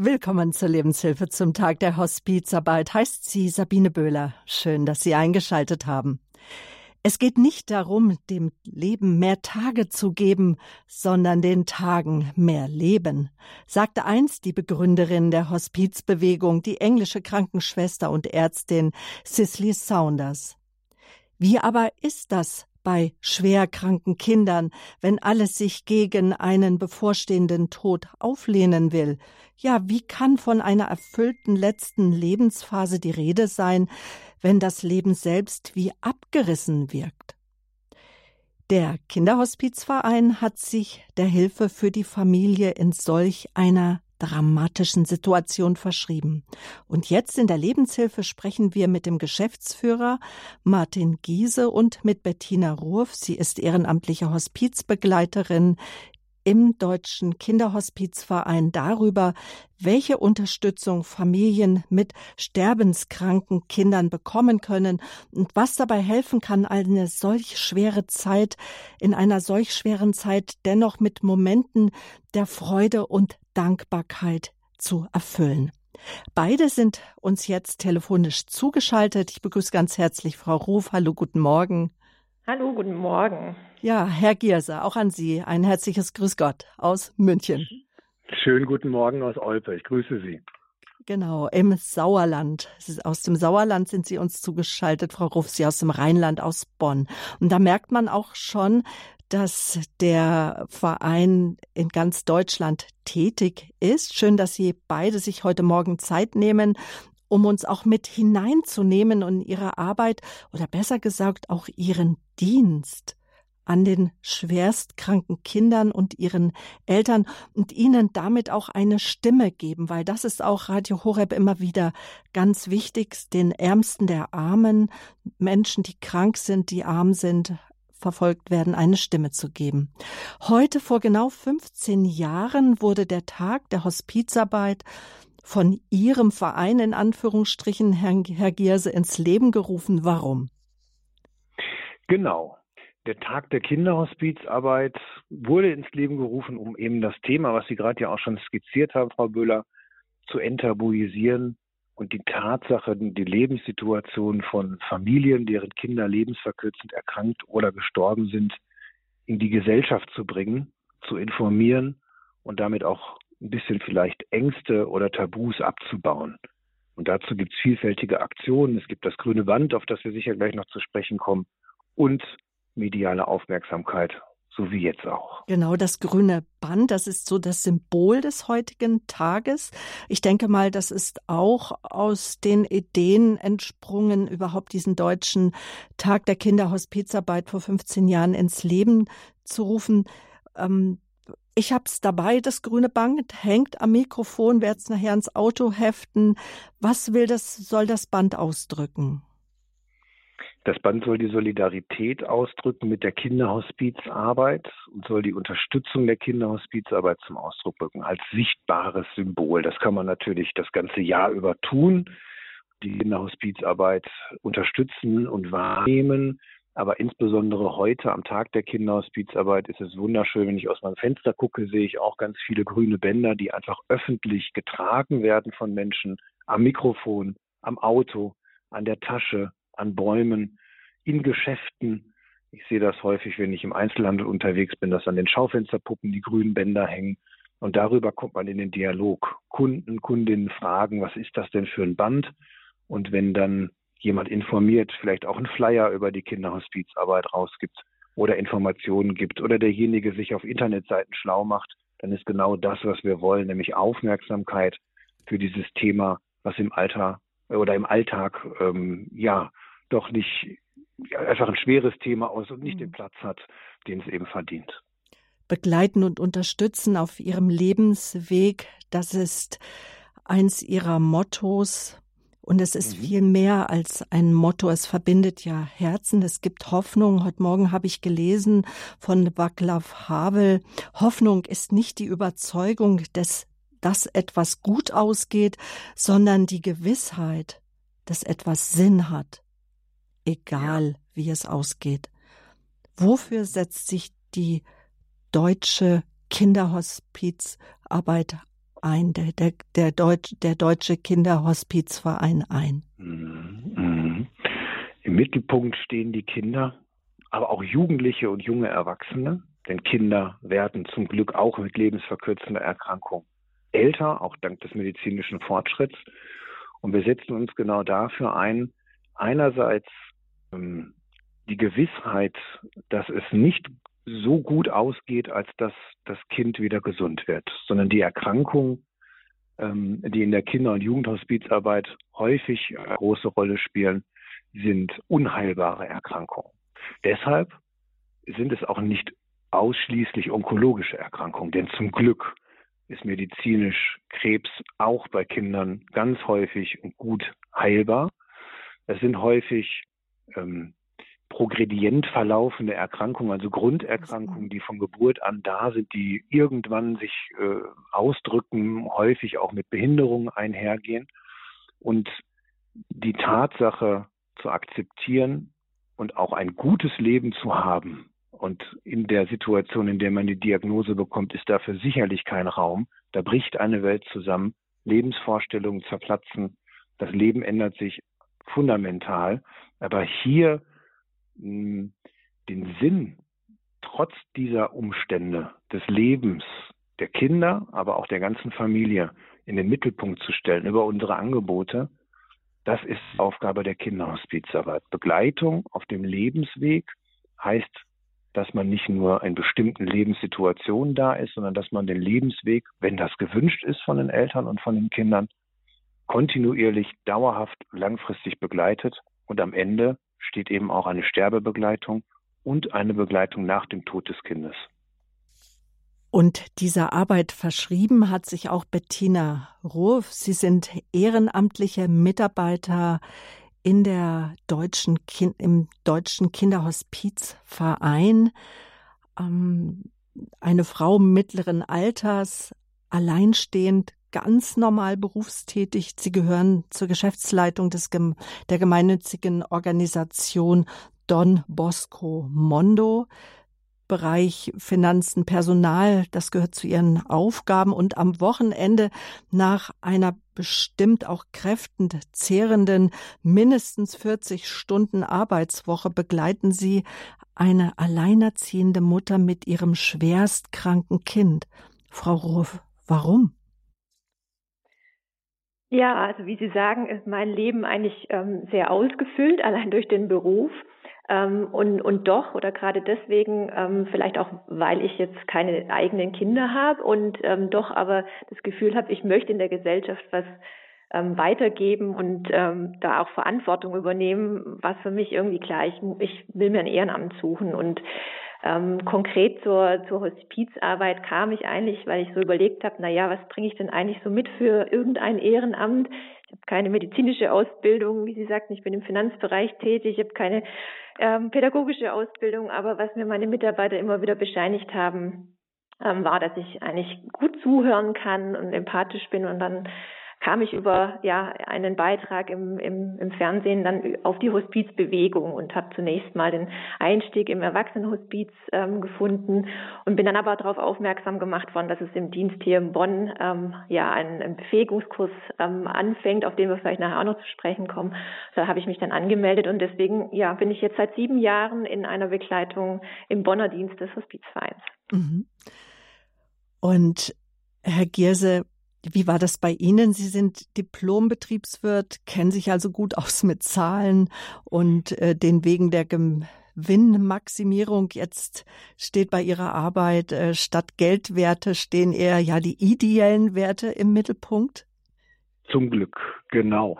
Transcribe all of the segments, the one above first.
Willkommen zur Lebenshilfe zum Tag der Hospizarbeit, heißt sie Sabine Böhler. Schön, dass Sie eingeschaltet haben. Es geht nicht darum, dem Leben mehr Tage zu geben, sondern den Tagen mehr Leben, sagte einst die Begründerin der Hospizbewegung, die englische Krankenschwester und Ärztin Cicely Saunders. Wie aber ist das bei schwerkranken Kindern, wenn alles sich gegen einen bevorstehenden Tod auflehnen will? Ja, wie kann von einer erfüllten letzten Lebensphase die Rede sein, wenn das Leben selbst wie abgerissen wirkt? Der Kinderhospizverein hat sich der Hilfe für die Familie in solch einer dramatischen Situation verschrieben. Und jetzt in der Lebenshilfe sprechen wir mit dem Geschäftsführer Martin Giese und mit Bettina Rurf. Sie ist ehrenamtliche Hospizbegleiterin im Deutschen Kinderhospizverein darüber, welche Unterstützung Familien mit sterbenskranken Kindern bekommen können und was dabei helfen kann, eine solch schwere Zeit, in einer solch schweren Zeit dennoch mit Momenten der Freude und Dankbarkeit zu erfüllen. Beide sind uns jetzt telefonisch zugeschaltet. Ich begrüße ganz herzlich Frau Ruf. Hallo, guten Morgen. Hallo, guten Morgen. Ja, Herr Gierse, auch an Sie ein herzliches Grüß Gott aus München. Schönen guten Morgen aus Olpe. Ich grüße Sie. Genau, im Sauerland. Aus dem Sauerland sind Sie uns zugeschaltet, Frau Ruff, Sie aus dem Rheinland, aus Bonn. Und da merkt man auch schon, dass der Verein in ganz Deutschland tätig ist. Schön, dass Sie beide sich heute Morgen Zeit nehmen um uns auch mit hineinzunehmen in ihre Arbeit oder besser gesagt auch ihren Dienst an den schwerstkranken Kindern und ihren Eltern und ihnen damit auch eine Stimme geben, weil das ist auch Radio Horeb immer wieder ganz wichtig, den Ärmsten der Armen, Menschen, die krank sind, die arm sind, verfolgt werden, eine Stimme zu geben. Heute vor genau 15 Jahren wurde der Tag der Hospizarbeit von Ihrem Verein in Anführungsstrichen, Herr, Herr Gierse, ins Leben gerufen. Warum? Genau. Der Tag der Kinderhospizarbeit wurde ins Leben gerufen, um eben das Thema, was Sie gerade ja auch schon skizziert haben, Frau Böhler, zu enttabuisieren und die Tatsache, die Lebenssituation von Familien, deren Kinder lebensverkürzend erkrankt oder gestorben sind, in die Gesellschaft zu bringen, zu informieren und damit auch ein bisschen vielleicht Ängste oder Tabus abzubauen. Und dazu gibt es vielfältige Aktionen. Es gibt das grüne Band, auf das wir sicher gleich noch zu sprechen kommen, und mediale Aufmerksamkeit, so wie jetzt auch. Genau, das grüne Band, das ist so das Symbol des heutigen Tages. Ich denke mal, das ist auch aus den Ideen entsprungen, überhaupt diesen deutschen Tag der Kinderhospizarbeit vor 15 Jahren ins Leben zu rufen. Ähm, ich habe es dabei, das grüne Band hängt am Mikrofon, werde es nachher ins Auto heften. Was will das, soll das Band ausdrücken? Das Band soll die Solidarität ausdrücken mit der Kinderhospizarbeit und soll die Unterstützung der Kinderhospizarbeit zum Ausdruck bringen, als sichtbares Symbol. Das kann man natürlich das ganze Jahr über tun, die Kinderhospizarbeit unterstützen und wahrnehmen aber insbesondere heute am Tag der Kinderhospizarbeit ist es wunderschön, wenn ich aus meinem Fenster gucke, sehe ich auch ganz viele grüne Bänder, die einfach öffentlich getragen werden von Menschen am Mikrofon, am Auto, an der Tasche, an Bäumen, in Geschäften. Ich sehe das häufig, wenn ich im Einzelhandel unterwegs bin, dass an den Schaufensterpuppen die grünen Bänder hängen. Und darüber kommt man in den Dialog. Kunden, Kundinnen fragen, was ist das denn für ein Band? Und wenn dann jemand informiert, vielleicht auch einen Flyer über die Kinderhospizarbeit rausgibt oder Informationen gibt oder derjenige sich auf Internetseiten schlau macht, dann ist genau das, was wir wollen, nämlich Aufmerksamkeit für dieses Thema, was im Alter oder im Alltag ähm, ja doch nicht einfach ein schweres Thema aus und nicht mhm. den Platz hat, den es eben verdient. Begleiten und unterstützen auf ihrem Lebensweg, das ist eins ihrer Mottos. Und es ist mhm. viel mehr als ein Motto. Es verbindet ja Herzen. Es gibt Hoffnung. Heute Morgen habe ich gelesen von Václav Havel. Hoffnung ist nicht die Überzeugung, dass, dass etwas gut ausgeht, sondern die Gewissheit, dass etwas Sinn hat. Egal, ja. wie es ausgeht. Wofür setzt sich die deutsche Kinderhospizarbeit ein, der, der, der, Deutsch, der Deutsche Kinderhospizverein ein? Mhm. Im Mittelpunkt stehen die Kinder, aber auch Jugendliche und junge Erwachsene. Denn Kinder werden zum Glück auch mit lebensverkürzender Erkrankung älter, auch dank des medizinischen Fortschritts. Und wir setzen uns genau dafür ein, einerseits ähm, die Gewissheit, dass es nicht so gut ausgeht, als dass das Kind wieder gesund wird, sondern die Erkrankungen, ähm, die in der Kinder- und Jugendhospizarbeit häufig eine große Rolle spielen, sind unheilbare Erkrankungen. Deshalb sind es auch nicht ausschließlich onkologische Erkrankungen, denn zum Glück ist medizinisch Krebs auch bei Kindern ganz häufig und gut heilbar. Es sind häufig ähm, progredient verlaufende Erkrankungen, also Grunderkrankungen, die von Geburt an da sind, die irgendwann sich äh, ausdrücken, häufig auch mit Behinderungen einhergehen. Und die Tatsache zu akzeptieren und auch ein gutes Leben zu haben, und in der Situation, in der man die Diagnose bekommt, ist dafür sicherlich kein Raum. Da bricht eine Welt zusammen, Lebensvorstellungen zerplatzen, das Leben ändert sich fundamental. Aber hier den Sinn trotz dieser Umstände des Lebens der Kinder, aber auch der ganzen Familie in den Mittelpunkt zu stellen über unsere Angebote, das ist Aufgabe der Kinderhospizarbeit. Begleitung auf dem Lebensweg heißt, dass man nicht nur in bestimmten Lebenssituationen da ist, sondern dass man den Lebensweg, wenn das gewünscht ist von den Eltern und von den Kindern, kontinuierlich, dauerhaft, langfristig begleitet und am Ende steht eben auch eine Sterbebegleitung und eine Begleitung nach dem Tod des Kindes. Und dieser Arbeit verschrieben hat sich auch Bettina Ruf. Sie sind ehrenamtliche Mitarbeiter in der deutschen kind, im deutschen Kinderhospizverein. Ähm, eine Frau mittleren Alters, alleinstehend, ganz normal berufstätig. Sie gehören zur Geschäftsleitung des, der gemeinnützigen Organisation Don Bosco Mondo. Bereich Finanzen, Personal, das gehört zu ihren Aufgaben. Und am Wochenende nach einer bestimmt auch kräftend zehrenden mindestens 40 Stunden Arbeitswoche begleiten sie eine alleinerziehende Mutter mit ihrem schwerstkranken Kind. Frau Ruf, warum? Ja, also wie Sie sagen, ist mein Leben eigentlich ähm, sehr ausgefüllt, allein durch den Beruf. Ähm, und, und doch oder gerade deswegen, ähm, vielleicht auch, weil ich jetzt keine eigenen Kinder habe und ähm, doch aber das Gefühl habe, ich möchte in der Gesellschaft was ähm, weitergeben und ähm, da auch Verantwortung übernehmen, was für mich irgendwie klar, ich, ich will mir ein Ehrenamt suchen und ähm, konkret zur, zur Hospizarbeit kam ich eigentlich, weil ich so überlegt habe, na ja, was bringe ich denn eigentlich so mit für irgendein Ehrenamt? Ich habe keine medizinische Ausbildung, wie Sie sagten, ich bin im Finanzbereich tätig, ich habe keine ähm, pädagogische Ausbildung, aber was mir meine Mitarbeiter immer wieder bescheinigt haben, ähm, war, dass ich eigentlich gut zuhören kann und empathisch bin und dann kam ich über ja einen Beitrag im, im, im Fernsehen dann auf die Hospizbewegung und habe zunächst mal den Einstieg im Erwachsenenhospiz ähm, gefunden und bin dann aber darauf aufmerksam gemacht worden, dass es im Dienst hier in Bonn ähm, ja einen, einen Befähigungskurs ähm, anfängt, auf den wir vielleicht nachher auch noch zu sprechen kommen. Da habe ich mich dann angemeldet und deswegen ja bin ich jetzt seit sieben Jahren in einer Begleitung im Bonner Dienst des Hospizvereins. Mhm. Und Herr Gierse, wie war das bei Ihnen? Sie sind Diplombetriebswirt, kennen sich also gut aus mit Zahlen und äh, den Wegen der Gewinnmaximierung. Jetzt steht bei Ihrer Arbeit äh, statt Geldwerte stehen eher ja die ideellen Werte im Mittelpunkt. Zum Glück, genau.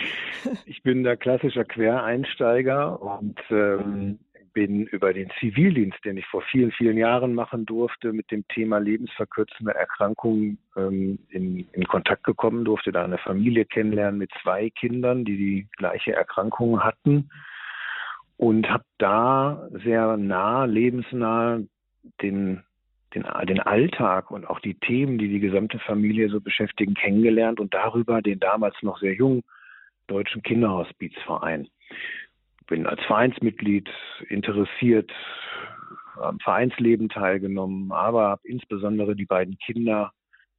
ich bin der klassischer Quereinsteiger und ähm, bin über den Zivildienst, den ich vor vielen, vielen Jahren machen durfte, mit dem Thema lebensverkürzende Erkrankungen ähm, in, in Kontakt gekommen, durfte da eine Familie kennenlernen mit zwei Kindern, die die gleiche Erkrankung hatten. Und habe da sehr nah, lebensnah den, den, den Alltag und auch die Themen, die die gesamte Familie so beschäftigen, kennengelernt und darüber den damals noch sehr jungen Deutschen Kinderhospizverein bin als Vereinsmitglied interessiert am Vereinsleben teilgenommen, aber habe insbesondere die beiden Kinder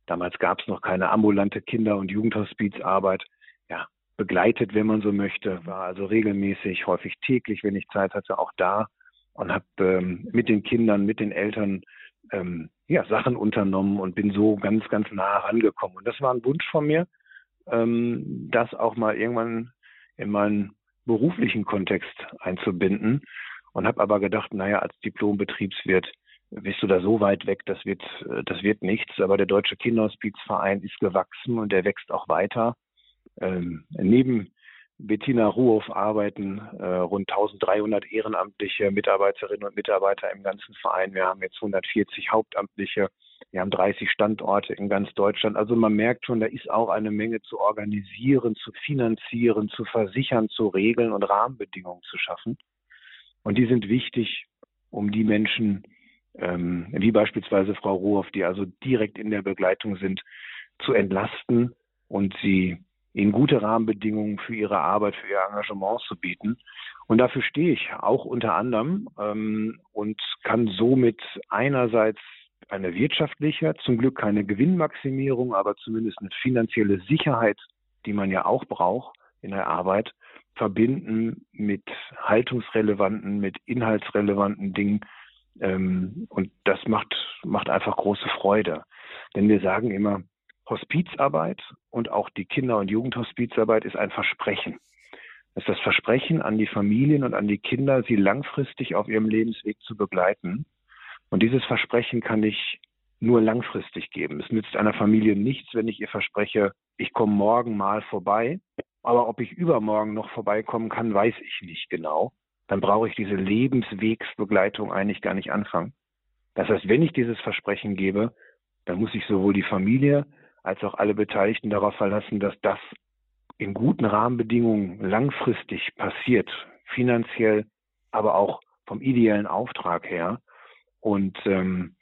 Damals gab es noch keine ambulante Kinder- und Jugendhospizarbeit. Ja, begleitet, wenn man so möchte, war also regelmäßig, häufig täglich, wenn ich Zeit hatte, auch da und habe ähm, mit den Kindern, mit den Eltern ähm, ja, Sachen unternommen und bin so ganz, ganz nah herangekommen. Und das war ein Wunsch von mir, ähm, das auch mal irgendwann in meinen beruflichen Kontext einzubinden und habe aber gedacht, naja, als Diplombetriebswirt bist du da so weit weg, das wird, das wird nichts. Aber der Deutsche Kinderhospizverein ist gewachsen und der wächst auch weiter. Ähm, neben Bettina Ruhoff arbeiten äh, rund 1300 ehrenamtliche Mitarbeiterinnen und Mitarbeiter im ganzen Verein. Wir haben jetzt 140 Hauptamtliche. Wir haben 30 Standorte in ganz Deutschland. Also man merkt schon, da ist auch eine Menge zu organisieren, zu finanzieren, zu versichern, zu regeln und Rahmenbedingungen zu schaffen. Und die sind wichtig, um die Menschen, ähm, wie beispielsweise Frau Ruhoff, die also direkt in der Begleitung sind, zu entlasten und sie ihnen gute Rahmenbedingungen für ihre Arbeit, für ihr Engagement zu bieten. Und dafür stehe ich auch unter anderem ähm, und kann somit einerseits eine wirtschaftliche, zum Glück keine Gewinnmaximierung, aber zumindest eine finanzielle Sicherheit, die man ja auch braucht in der Arbeit, verbinden mit haltungsrelevanten, mit inhaltsrelevanten Dingen. Ähm, und das macht, macht einfach große Freude. Denn wir sagen immer, Hospizarbeit und auch die Kinder- und Jugendhospizarbeit ist ein Versprechen. Es ist das Versprechen an die Familien und an die Kinder, sie langfristig auf ihrem Lebensweg zu begleiten. Und dieses Versprechen kann ich nur langfristig geben. Es nützt einer Familie nichts, wenn ich ihr verspreche, ich komme morgen mal vorbei. Aber ob ich übermorgen noch vorbeikommen kann, weiß ich nicht genau. Dann brauche ich diese Lebenswegsbegleitung eigentlich gar nicht anfangen. Das heißt, wenn ich dieses Versprechen gebe, dann muss ich sowohl die Familie als auch alle Beteiligten darauf verlassen, dass das in guten Rahmenbedingungen langfristig passiert, finanziell, aber auch vom ideellen Auftrag her. Und ähm,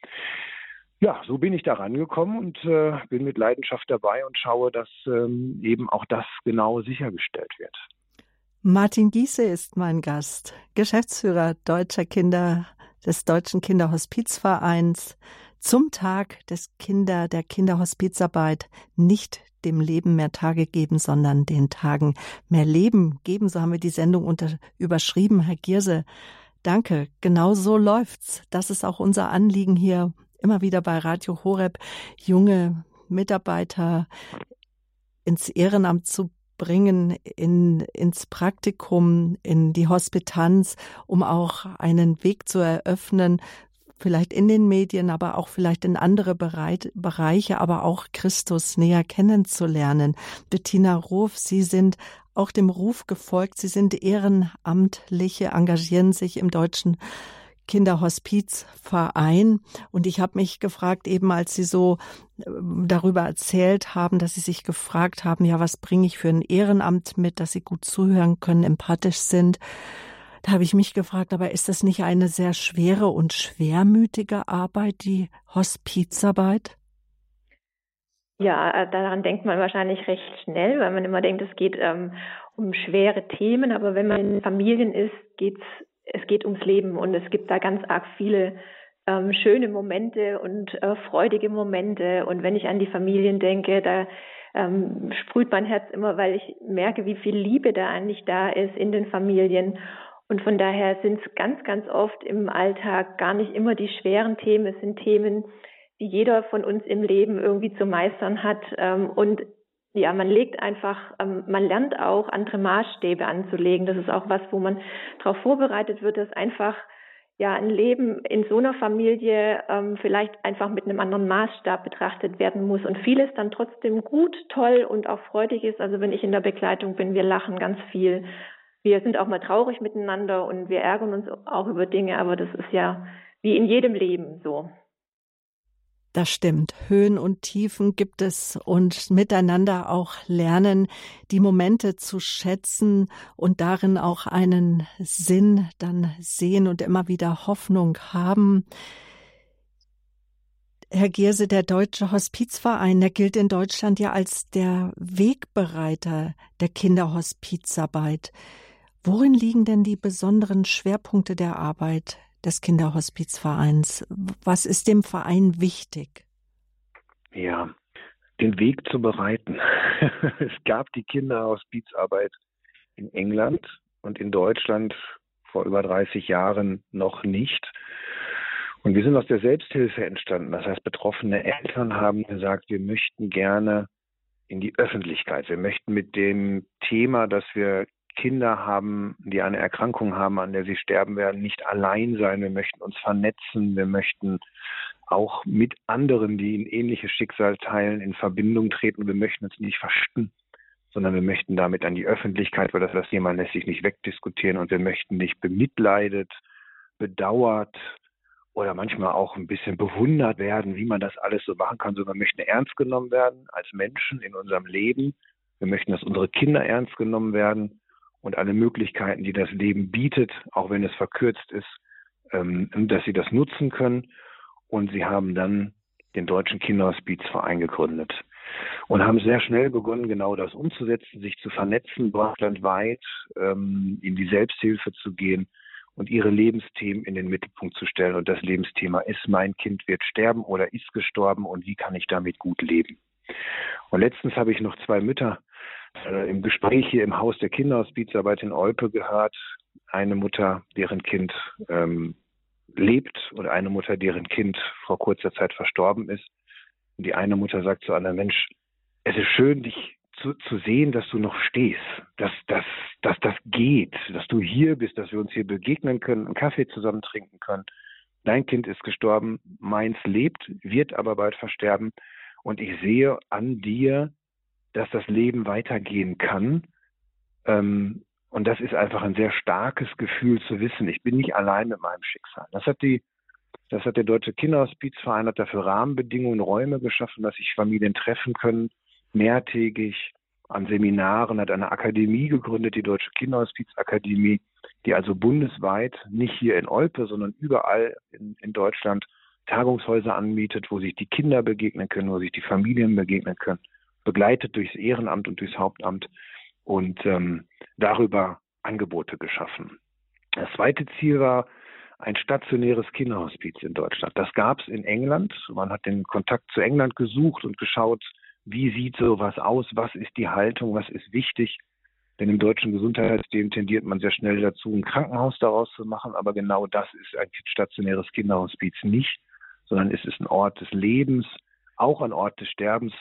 ja, so bin ich da rangekommen und äh, bin mit Leidenschaft dabei und schaue, dass ähm, eben auch das genau sichergestellt wird. Martin Giese ist mein Gast, Geschäftsführer Deutscher Kinder des Deutschen Kinderhospizvereins zum Tag des Kinder, der Kinderhospizarbeit nicht dem Leben mehr Tage geben, sondern den Tagen mehr Leben geben. So haben wir die Sendung unter, überschrieben. Herr Gierse, danke. Genau so läuft's. Das ist auch unser Anliegen hier immer wieder bei Radio Horeb, junge Mitarbeiter ins Ehrenamt zu bringen, in, ins Praktikum, in die Hospitanz, um auch einen Weg zu eröffnen vielleicht in den Medien, aber auch vielleicht in andere Bereiche, aber auch Christus näher kennenzulernen. Bettina Ruf, Sie sind auch dem Ruf gefolgt. Sie sind Ehrenamtliche, engagieren sich im Deutschen Kinderhospizverein. Und ich habe mich gefragt, eben als Sie so äh, darüber erzählt haben, dass Sie sich gefragt haben, ja, was bringe ich für ein Ehrenamt mit, dass Sie gut zuhören können, empathisch sind. Da habe ich mich gefragt, aber ist das nicht eine sehr schwere und schwermütige Arbeit, die Hospizarbeit? Ja, äh, daran denkt man wahrscheinlich recht schnell, weil man immer denkt, es geht ähm, um schwere Themen, aber wenn man in Familien ist, geht's, es geht ums Leben und es gibt da ganz arg viele ähm, schöne Momente und äh, freudige Momente. Und wenn ich an die Familien denke, da ähm, sprüht mein Herz immer, weil ich merke, wie viel Liebe da eigentlich da ist in den Familien. Und von daher sind es ganz, ganz oft im Alltag gar nicht immer die schweren Themen. Es sind Themen, die jeder von uns im Leben irgendwie zu meistern hat. Ähm, und ja, man legt einfach, ähm, man lernt auch andere Maßstäbe anzulegen. Das ist auch was, wo man darauf vorbereitet wird, dass einfach ja ein Leben in so einer Familie ähm, vielleicht einfach mit einem anderen Maßstab betrachtet werden muss und vieles dann trotzdem gut, toll und auch freudig ist. Also wenn ich in der Begleitung bin, wir lachen ganz viel wir sind auch mal traurig miteinander und wir ärgern uns auch über Dinge, aber das ist ja wie in jedem Leben so. Das stimmt. Höhen und Tiefen gibt es und miteinander auch lernen, die Momente zu schätzen und darin auch einen Sinn dann sehen und immer wieder Hoffnung haben. Herr Gierse, der Deutsche Hospizverein, der gilt in Deutschland ja als der Wegbereiter der Kinderhospizarbeit. Worin liegen denn die besonderen Schwerpunkte der Arbeit des Kinderhospizvereins? Was ist dem Verein wichtig? Ja, den Weg zu bereiten. es gab die Kinderhospizarbeit in England und in Deutschland vor über 30 Jahren noch nicht. Und wir sind aus der Selbsthilfe entstanden. Das heißt, betroffene Eltern haben gesagt, wir möchten gerne in die Öffentlichkeit. Wir möchten mit dem Thema, dass wir Kinder haben, die eine Erkrankung haben, an der sie sterben werden, nicht allein sein. Wir möchten uns vernetzen. Wir möchten auch mit anderen, die ein ähnliches Schicksal teilen, in Verbindung treten. Wir möchten uns nicht verstecken, sondern wir möchten damit an die Öffentlichkeit, weil das, das Thema lässt sich nicht wegdiskutieren und wir möchten nicht bemitleidet, bedauert, oder manchmal auch ein bisschen bewundert werden, wie man das alles so machen kann, sondern wir möchten ernst genommen werden als Menschen in unserem Leben. Wir möchten, dass unsere Kinder ernst genommen werden und alle Möglichkeiten, die das Leben bietet, auch wenn es verkürzt ist, ähm, dass sie das nutzen können. Und sie haben dann den Deutschen Kinderhospizverein gegründet und haben sehr schnell begonnen, genau das umzusetzen, sich zu vernetzen, deutschlandweit ähm, in die Selbsthilfe zu gehen und ihre Lebensthemen in den Mittelpunkt zu stellen. Und das Lebensthema ist, mein Kind wird sterben oder ist gestorben und wie kann ich damit gut leben. Und letztens habe ich noch zwei Mütter äh, im Gespräch hier im Haus der Kinderhospizarbeit in Olpe gehört. Eine Mutter, deren Kind ähm, lebt und eine Mutter, deren Kind vor kurzer Zeit verstorben ist. Und die eine Mutter sagt zu einer Mensch, es ist schön, dich zu, zu sehen, dass du noch stehst, dass, dass, dass das geht, dass du hier bist, dass wir uns hier begegnen können, einen Kaffee zusammen trinken können. Dein Kind ist gestorben, meins lebt, wird aber bald versterben. Und ich sehe an dir, dass das Leben weitergehen kann. Ähm, und das ist einfach ein sehr starkes Gefühl zu wissen, ich bin nicht allein mit meinem Schicksal. Das hat die, das hat der Deutsche Kinderhospizverein hat dafür Rahmenbedingungen, Räume geschaffen, dass sich Familien treffen können, mehrtägig an Seminaren, hat eine Akademie gegründet, die Deutsche Kinderhospizakademie, die also bundesweit, nicht hier in Olpe, sondern überall in, in Deutschland Tagungshäuser anmietet, wo sich die Kinder begegnen können, wo sich die Familien begegnen können, begleitet durchs Ehrenamt und durchs Hauptamt und ähm, darüber Angebote geschaffen. Das zweite Ziel war ein stationäres Kinderhospiz in Deutschland. Das gab es in England. Man hat den Kontakt zu England gesucht und geschaut, wie sieht sowas aus, was ist die Haltung, was ist wichtig. Denn im deutschen Gesundheitssystem tendiert man sehr schnell dazu, ein Krankenhaus daraus zu machen, aber genau das ist ein stationäres Kinderhospiz nicht, sondern es ist ein Ort des Lebens, auch ein Ort des Sterbens.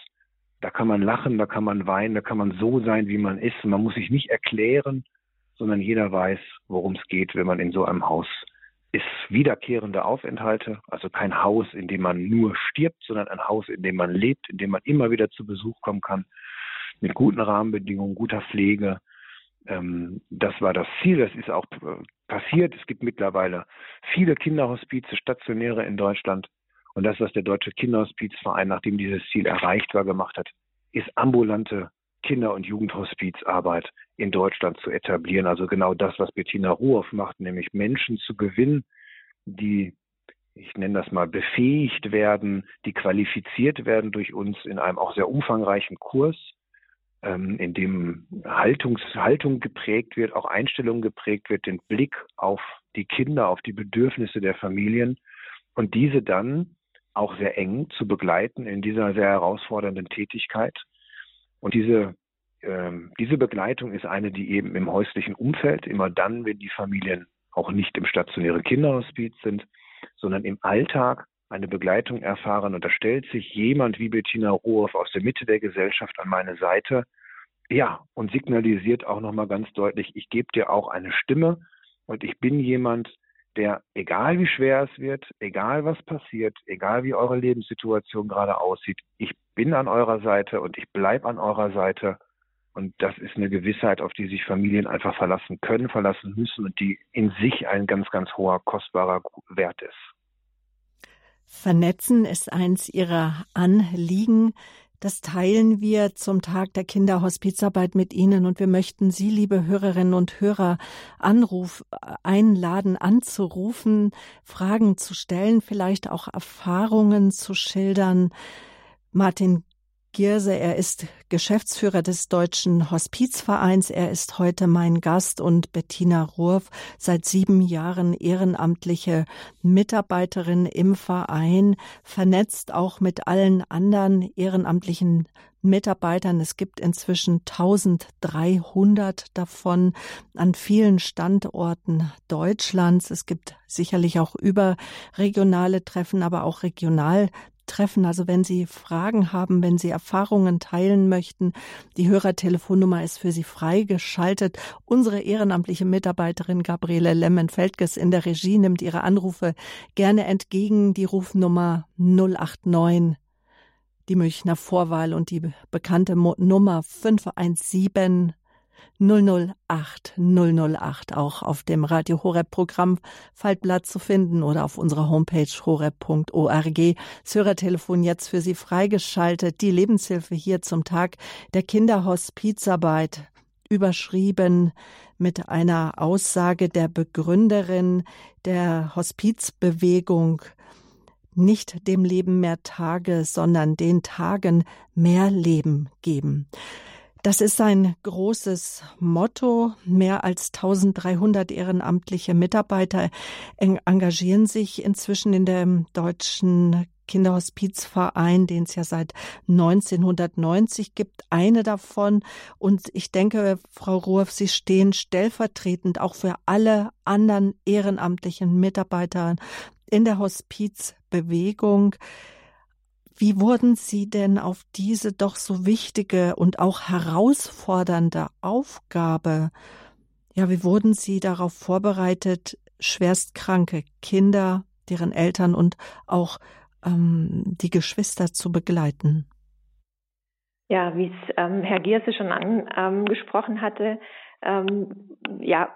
Da kann man lachen, da kann man weinen, da kann man so sein, wie man ist. Man muss sich nicht erklären, sondern jeder weiß, worum es geht, wenn man in so einem Haus ist wiederkehrende Aufenthalte, also kein Haus, in dem man nur stirbt, sondern ein Haus, in dem man lebt, in dem man immer wieder zu Besuch kommen kann, mit guten Rahmenbedingungen, guter Pflege. Ähm, das war das Ziel, das ist auch äh, passiert. Es gibt mittlerweile viele Kinderhospize, stationäre in Deutschland. Und das, was der Deutsche Kinderhospizverein, nachdem dieses Ziel erreicht war, gemacht hat, ist ambulante Kinder- und Jugendhospizarbeit in Deutschland zu etablieren. Also genau das, was Bettina Ruhoff macht, nämlich Menschen zu gewinnen, die, ich nenne das mal, befähigt werden, die qualifiziert werden durch uns in einem auch sehr umfangreichen Kurs, ähm, in dem Haltungs, Haltung geprägt wird, auch Einstellung geprägt wird, den Blick auf die Kinder, auf die Bedürfnisse der Familien und diese dann auch sehr eng zu begleiten in dieser sehr herausfordernden Tätigkeit und diese, ähm, diese Begleitung ist eine, die eben im häuslichen Umfeld, immer dann, wenn die Familien auch nicht im stationären Kinderhospiz sind, sondern im Alltag eine Begleitung erfahren. Und da stellt sich jemand wie Bettina Rohoff aus der Mitte der Gesellschaft an meine Seite, ja, und signalisiert auch nochmal ganz deutlich, ich gebe dir auch eine Stimme und ich bin jemand, der, egal wie schwer es wird, egal was passiert, egal wie eure Lebenssituation gerade aussieht, ich bin an eurer Seite und ich bleibe an eurer Seite. Und das ist eine Gewissheit, auf die sich Familien einfach verlassen können, verlassen müssen und die in sich ein ganz, ganz hoher, kostbarer Wert ist. Vernetzen ist eins Ihrer Anliegen. Das teilen wir zum Tag der Kinderhospizarbeit mit Ihnen und wir möchten Sie, liebe Hörerinnen und Hörer, Anruf einladen, anzurufen, Fragen zu stellen, vielleicht auch Erfahrungen zu schildern. Martin Gierse. Er ist Geschäftsführer des Deutschen Hospizvereins. Er ist heute mein Gast und Bettina Ruhrf, seit sieben Jahren ehrenamtliche Mitarbeiterin im Verein, vernetzt auch mit allen anderen ehrenamtlichen Mitarbeitern. Es gibt inzwischen 1300 davon an vielen Standorten Deutschlands. Es gibt sicherlich auch überregionale Treffen, aber auch regional treffen. Also wenn Sie Fragen haben, wenn Sie Erfahrungen teilen möchten, die Hörertelefonnummer ist für Sie freigeschaltet. Unsere ehrenamtliche Mitarbeiterin Gabriele Lemmen-Feldges in der Regie nimmt Ihre Anrufe gerne entgegen. Die Rufnummer 089 die Münchner Vorwahl und die bekannte Nummer 517 008 008 auch auf dem Radio Horeb Programm Faltblatt zu finden oder auf unserer Homepage horeb.org. Das Hörertelefon jetzt für Sie freigeschaltet. Die Lebenshilfe hier zum Tag der Kinderhospizarbeit überschrieben mit einer Aussage der Begründerin der Hospizbewegung nicht dem Leben mehr Tage, sondern den Tagen mehr Leben geben. Das ist ein großes Motto. Mehr als 1300 ehrenamtliche Mitarbeiter engagieren sich inzwischen in dem deutschen Kinderhospizverein, den es ja seit 1990 gibt, eine davon. Und ich denke, Frau Ruhrf, Sie stehen stellvertretend auch für alle anderen ehrenamtlichen Mitarbeiter in der Hospizbewegung. Wie wurden Sie denn auf diese doch so wichtige und auch herausfordernde Aufgabe, ja, wie wurden Sie darauf vorbereitet, schwerstkranke Kinder, deren Eltern und auch ähm, die zu begleiten? Ja, wie es ähm, Herr Gierse schon angesprochen ähm, hatte, ähm, ja,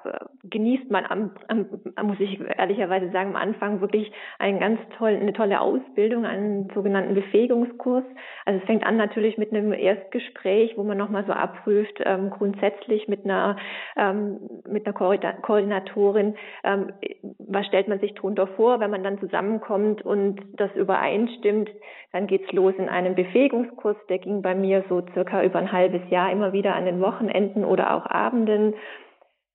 genießt man am, am, muss ich ehrlicherweise sagen, am Anfang wirklich einen ganz toll, eine tolle Ausbildung, einen sogenannten Befähigungskurs. Also es fängt an natürlich mit einem Erstgespräch, wo man nochmal so abprüft, ähm, grundsätzlich mit einer, ähm, mit einer Koordinatorin, ähm, was stellt man sich darunter vor, wenn man dann zusammenkommt und das übereinstimmt, dann geht's los in einem Befähigungskurs, der ging bei mir so circa über ein halbes Jahr immer wieder an den Wochenenden oder auch Abenden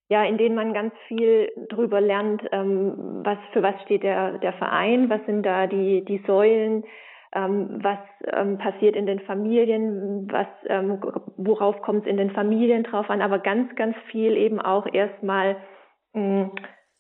ja, in denen man ganz viel drüber lernt, ähm, was für was steht der, der Verein, was sind da die, die Säulen, ähm, was ähm, passiert in den Familien, was, ähm, worauf kommt es in den Familien drauf an, aber ganz, ganz viel eben auch erstmal, mh,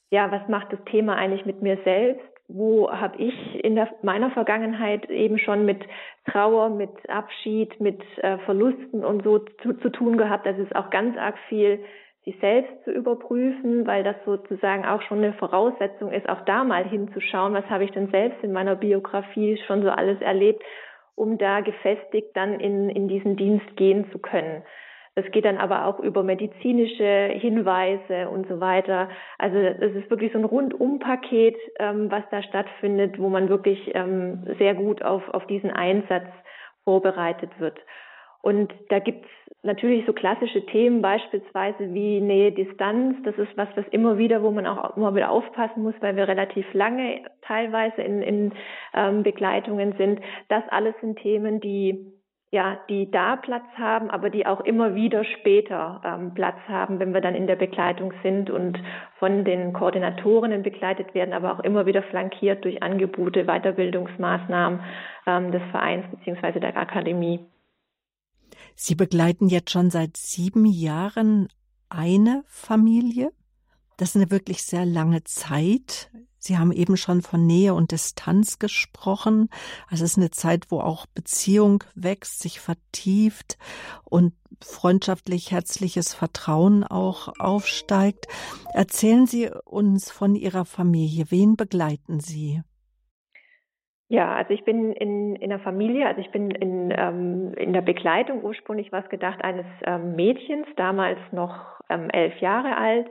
ja, was macht das Thema eigentlich mit mir selbst? Wo habe ich in der, meiner Vergangenheit eben schon mit Trauer, mit Abschied, mit äh, Verlusten und so zu, zu tun gehabt? Das ist auch ganz arg viel sich selbst zu überprüfen, weil das sozusagen auch schon eine Voraussetzung ist, auch da mal hinzuschauen, was habe ich denn selbst in meiner Biografie schon so alles erlebt, um da gefestigt dann in, in diesen Dienst gehen zu können. Es geht dann aber auch über medizinische Hinweise und so weiter. Also es ist wirklich so ein Rundum-Paket, ähm, was da stattfindet, wo man wirklich ähm, sehr gut auf, auf diesen Einsatz vorbereitet wird. Und da gibt's natürlich so klassische Themen, beispielsweise wie Nähe, Distanz. Das ist was, was immer wieder, wo man auch immer wieder aufpassen muss, weil wir relativ lange teilweise in, in ähm, Begleitungen sind. Das alles sind Themen, die ja, die da Platz haben, aber die auch immer wieder später ähm, Platz haben, wenn wir dann in der Begleitung sind und von den Koordinatorinnen begleitet werden, aber auch immer wieder flankiert durch Angebote, Weiterbildungsmaßnahmen ähm, des Vereins beziehungsweise der Akademie. Sie begleiten jetzt schon seit sieben Jahren eine Familie. Das ist eine wirklich sehr lange Zeit. Sie haben eben schon von Nähe und Distanz gesprochen. Also es ist eine Zeit, wo auch Beziehung wächst, sich vertieft und freundschaftlich herzliches Vertrauen auch aufsteigt. Erzählen Sie uns von Ihrer Familie. Wen begleiten Sie? Ja, also ich bin in, in der Familie, also ich bin in, ähm, in der Begleitung ursprünglich was gedacht eines ähm, Mädchens, damals noch ähm, elf Jahre alt,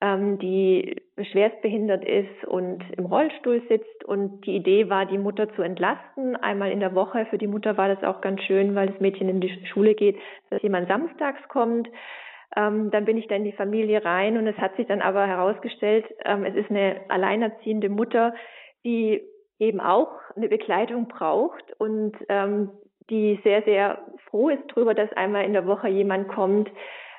ähm, die schwerstbehindert ist und im Rollstuhl sitzt. Und die Idee war, die Mutter zu entlasten, einmal in der Woche. Für die Mutter war das auch ganz schön, weil das Mädchen in die Schule geht, dass jemand samstags kommt. Ähm, dann bin ich da in die Familie rein und es hat sich dann aber herausgestellt, ähm, es ist eine alleinerziehende Mutter, die eben auch eine Begleitung braucht und ähm, die sehr, sehr froh ist darüber, dass einmal in der Woche jemand kommt,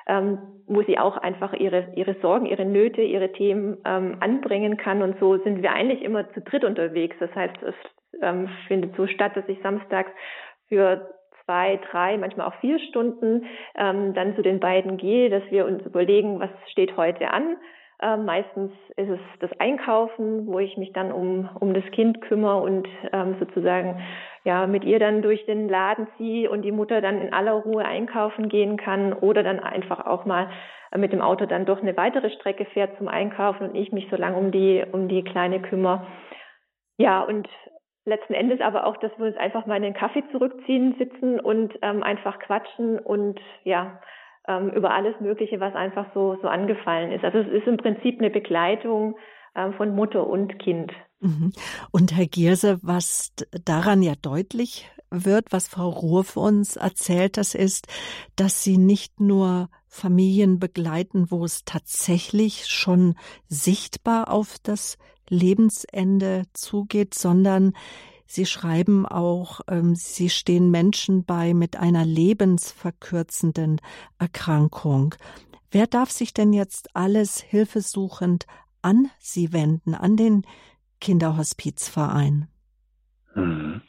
ähm, wo sie auch einfach ihre, ihre Sorgen, ihre Nöte, ihre Themen ähm, anbringen kann. Und so sind wir eigentlich immer zu dritt unterwegs. Das heißt, es ähm, findet so statt, dass ich samstags für zwei, drei, manchmal auch vier Stunden ähm, dann zu den beiden gehe, dass wir uns überlegen, was steht heute an. Ähm, meistens ist es das Einkaufen, wo ich mich dann um, um das Kind kümmere und ähm, sozusagen ja mit ihr dann durch den Laden ziehe und die Mutter dann in aller Ruhe einkaufen gehen kann oder dann einfach auch mal mit dem Auto dann doch eine weitere Strecke fährt zum Einkaufen und ich mich so lange um die um die kleine kümmere. Ja, und letzten Endes aber auch, dass wir uns einfach mal in den Kaffee zurückziehen, sitzen und ähm, einfach quatschen und ja, ähm, über alles Mögliche, was einfach so, so angefallen ist. Also es ist im Prinzip eine Begleitung ähm, von Mutter und Kind. Mhm. Und Herr Gierse, was daran ja deutlich wird, was Frau Ruhr uns erzählt, das ist, dass Sie nicht nur Familien begleiten, wo es tatsächlich schon sichtbar auf das Lebensende zugeht, sondern Sie schreiben auch, ähm, Sie stehen Menschen bei mit einer lebensverkürzenden Erkrankung. Wer darf sich denn jetzt alles hilfesuchend an Sie wenden, an den Kinderhospizverein? Mhm.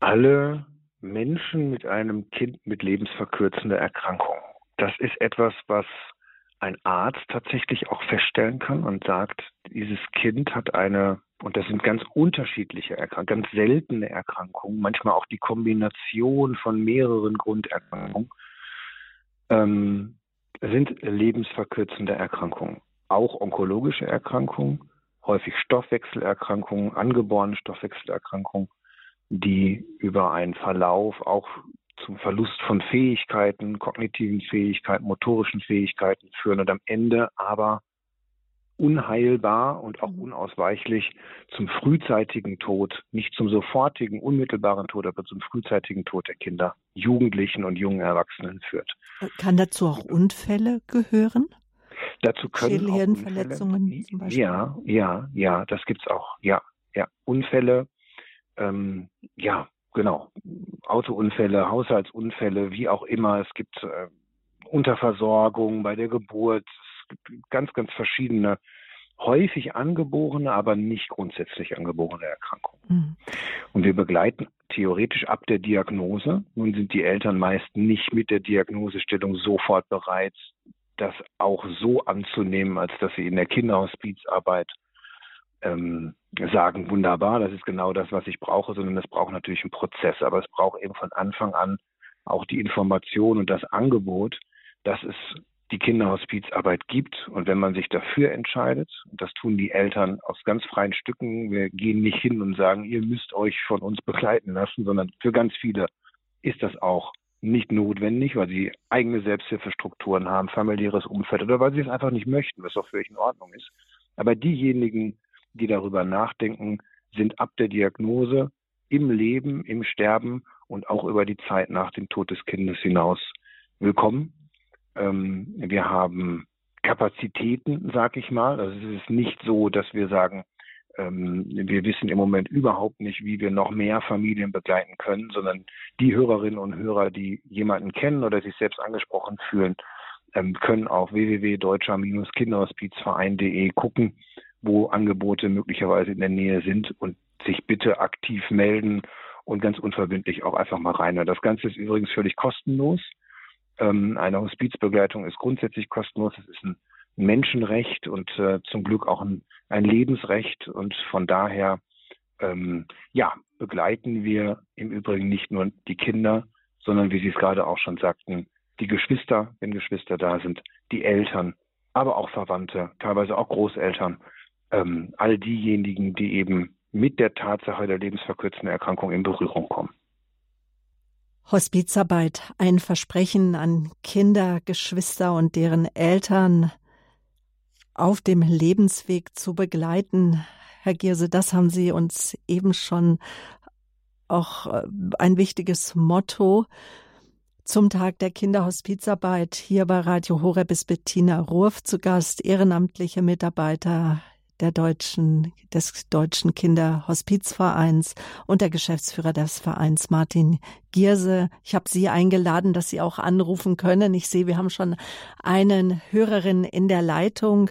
Alle Menschen mit einem Kind mit lebensverkürzender Erkrankung. Das ist etwas, was ein Arzt tatsächlich auch feststellen kann und sagt, dieses Kind hat eine, und das sind ganz unterschiedliche Erkrankungen, ganz seltene Erkrankungen, manchmal auch die Kombination von mehreren Grunderkrankungen, ähm, sind lebensverkürzende Erkrankungen. Auch onkologische Erkrankungen, häufig Stoffwechselerkrankungen, angeborene Stoffwechselerkrankungen, die über einen Verlauf auch zum Verlust von Fähigkeiten, kognitiven Fähigkeiten, motorischen Fähigkeiten führen und am Ende aber unheilbar und auch mhm. unausweichlich zum frühzeitigen Tod, nicht zum sofortigen, unmittelbaren Tod, aber zum frühzeitigen Tod der Kinder, Jugendlichen und jungen Erwachsenen führt. Kann dazu auch Unfälle gehören? Dazu können auch Unfälle, zum Beispiel. Ja, ja, ja, das gibt's auch. Ja, ja, Unfälle, ähm, ja, genau, Autounfälle, Haushaltsunfälle, wie auch immer. Es gibt äh, Unterversorgung bei der Geburt. Gibt ganz, ganz verschiedene, häufig angeborene, aber nicht grundsätzlich angeborene Erkrankungen. Mhm. Und wir begleiten theoretisch ab der Diagnose. Nun sind die Eltern meist nicht mit der Diagnosestellung sofort bereit, das auch so anzunehmen, als dass sie in der Kinderhospizarbeit ähm, sagen, wunderbar, das ist genau das, was ich brauche, sondern es braucht natürlich einen Prozess. Aber es braucht eben von Anfang an auch die Information und das Angebot, dass es die Kinderhospizarbeit gibt. Und wenn man sich dafür entscheidet, das tun die Eltern aus ganz freien Stücken, wir gehen nicht hin und sagen, ihr müsst euch von uns begleiten lassen, sondern für ganz viele ist das auch nicht notwendig, weil sie eigene Selbsthilfestrukturen haben, familiäres Umfeld oder weil sie es einfach nicht möchten, was auch völlig in Ordnung ist. Aber diejenigen, die darüber nachdenken, sind ab der Diagnose im Leben, im Sterben und auch über die Zeit nach dem Tod des Kindes hinaus willkommen. Ähm, wir haben Kapazitäten, sag ich mal. Also es ist nicht so, dass wir sagen, ähm, wir wissen im Moment überhaupt nicht, wie wir noch mehr Familien begleiten können, sondern die Hörerinnen und Hörer, die jemanden kennen oder sich selbst angesprochen fühlen, ähm, können auf www.deutscher-kinderhospizverein.de gucken wo Angebote möglicherweise in der Nähe sind und sich bitte aktiv melden und ganz unverbindlich auch einfach mal rein. Das Ganze ist übrigens völlig kostenlos. Ähm, eine Hospizbegleitung ist grundsätzlich kostenlos. Es ist ein Menschenrecht und äh, zum Glück auch ein, ein, Lebensrecht. Und von daher, ähm, ja, begleiten wir im Übrigen nicht nur die Kinder, sondern wie Sie es gerade auch schon sagten, die Geschwister, wenn Geschwister da sind, die Eltern, aber auch Verwandte, teilweise auch Großeltern ähm, all diejenigen, die eben mit der Tatsache der lebensverkürzenden Erkrankung in Berührung kommen. Hospizarbeit, ein Versprechen an Kinder, Geschwister und deren Eltern auf dem Lebensweg zu begleiten. Herr Gierse, das haben Sie uns eben schon auch äh, ein wichtiges Motto zum Tag der Kinderhospizarbeit hier bei Radio Horeb ist Bettina Rurf zu Gast, ehrenamtliche Mitarbeiter der deutschen, des Deutschen Kinderhospizvereins und der Geschäftsführer des Vereins Martin Gierse. Ich habe Sie eingeladen, dass Sie auch anrufen können. Ich sehe, wir haben schon einen Hörerin in der Leitung.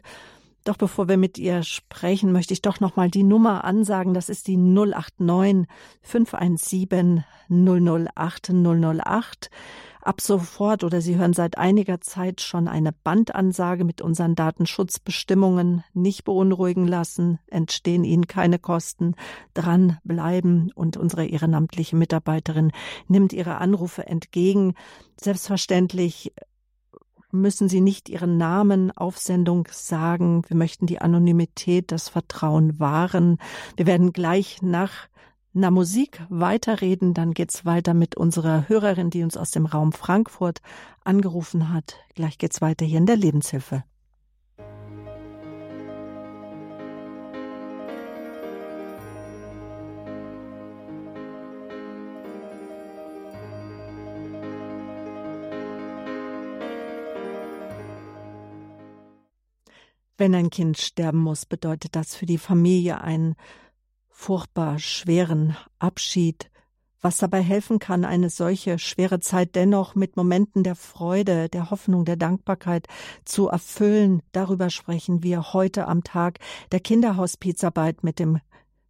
Doch bevor wir mit ihr sprechen, möchte ich doch noch mal die Nummer ansagen. Das ist die 089 517 008 008 ab sofort oder Sie hören seit einiger Zeit schon eine Bandansage mit unseren Datenschutzbestimmungen nicht beunruhigen lassen, entstehen Ihnen keine Kosten, dranbleiben und unsere ehrenamtliche Mitarbeiterin nimmt Ihre Anrufe entgegen. Selbstverständlich müssen Sie nicht Ihren Namen auf Sendung sagen. Wir möchten die Anonymität, das Vertrauen wahren. Wir werden gleich nach na Musik weiterreden, dann geht's weiter mit unserer Hörerin, die uns aus dem Raum Frankfurt angerufen hat. Gleich geht's weiter hier in der Lebenshilfe. Wenn ein Kind sterben muss, bedeutet das für die Familie ein furchtbar schweren Abschied, was dabei helfen kann, eine solche schwere Zeit dennoch mit Momenten der Freude, der Hoffnung, der Dankbarkeit zu erfüllen. Darüber sprechen wir heute am Tag der Kinderhospizarbeit mit dem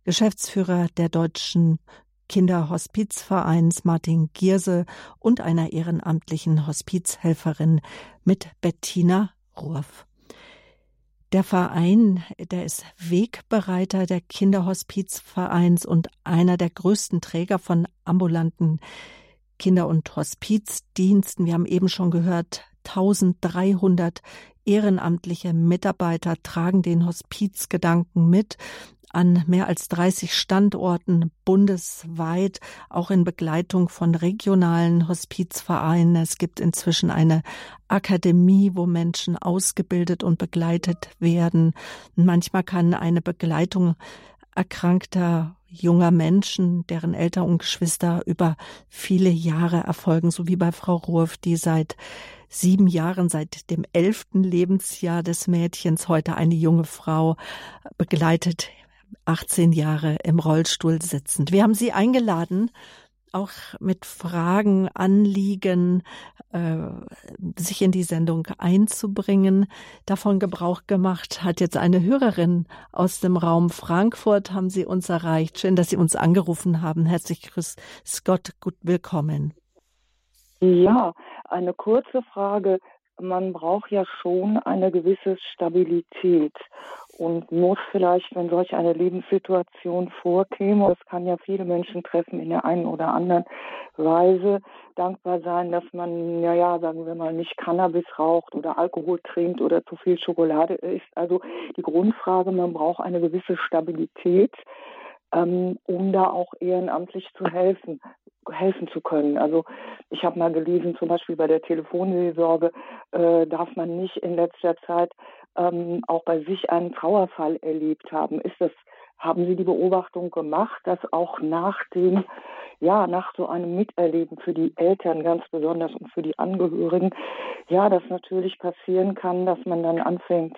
Geschäftsführer der Deutschen Kinderhospizvereins Martin Gierse und einer ehrenamtlichen Hospizhelferin mit Bettina Ruoff. Der Verein, der ist Wegbereiter der Kinderhospizvereins und einer der größten Träger von ambulanten Kinder- und Hospizdiensten. Wir haben eben schon gehört, 1300 ehrenamtliche Mitarbeiter tragen den Hospizgedanken mit an mehr als 30 Standorten bundesweit, auch in Begleitung von regionalen Hospizvereinen. Es gibt inzwischen eine Akademie, wo Menschen ausgebildet und begleitet werden. Manchmal kann eine Begleitung erkrankter junger Menschen, deren Eltern und Geschwister über viele Jahre erfolgen, so wie bei Frau Ruhrf, die seit sieben Jahren, seit dem elften Lebensjahr des Mädchens, heute eine junge Frau begleitet 18 Jahre im Rollstuhl sitzend. Wir haben Sie eingeladen, auch mit Fragen, Anliegen, äh, sich in die Sendung einzubringen. Davon Gebrauch gemacht hat jetzt eine Hörerin aus dem Raum Frankfurt, haben Sie uns erreicht. Schön, dass Sie uns angerufen haben. Herzlich grüß Gott, gut willkommen. Ja, eine kurze Frage. Man braucht ja schon eine gewisse Stabilität und muss vielleicht, wenn solch eine Lebenssituation vorkäme, das kann ja viele Menschen treffen in der einen oder anderen Weise, dankbar sein, dass man, ja, ja, sagen wir mal, nicht Cannabis raucht oder Alkohol trinkt oder zu viel Schokolade isst. Also die Grundfrage, man braucht eine gewisse Stabilität, ähm, um da auch ehrenamtlich zu helfen helfen zu können. Also ich habe mal gelesen, zum Beispiel bei der Telefonseelsorge äh, darf man nicht in letzter Zeit ähm, auch bei sich einen Trauerfall erlebt haben. Ist das, haben Sie die Beobachtung gemacht, dass auch nach dem, ja, nach so einem Miterleben für die Eltern ganz besonders und für die Angehörigen, ja, das natürlich passieren kann, dass man dann anfängt,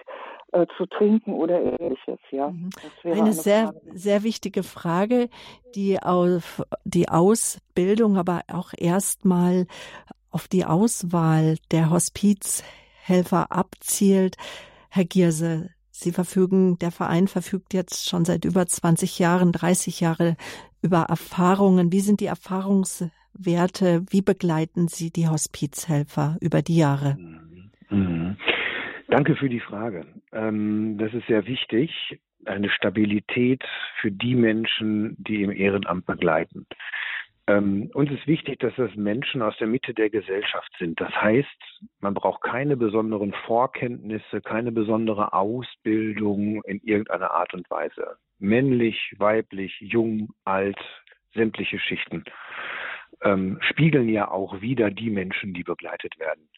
äh, zu trinken oder ähnliches, ja. Mhm. Eine, eine, sehr, Frage. sehr wichtige Frage, die auf die Ausbildung, aber auch erstmal auf die Auswahl der Hospizhelfer abzielt. Herr Gierse, Sie verfügen, der Verein verfügt jetzt schon seit über 20 Jahren, 30 Jahre über Erfahrungen. Wie sind die Erfahrungswerte? Wie begleiten Sie die Hospizhelfer über die Jahre? Mhm. Danke für die Frage. Ähm, das ist sehr wichtig, eine Stabilität für die Menschen, die im Ehrenamt begleiten. Ähm, uns ist wichtig, dass das Menschen aus der Mitte der Gesellschaft sind. Das heißt, man braucht keine besonderen Vorkenntnisse, keine besondere Ausbildung in irgendeiner Art und Weise. Männlich, weiblich, jung, alt, sämtliche Schichten ähm, spiegeln ja auch wieder die Menschen, die begleitet werden.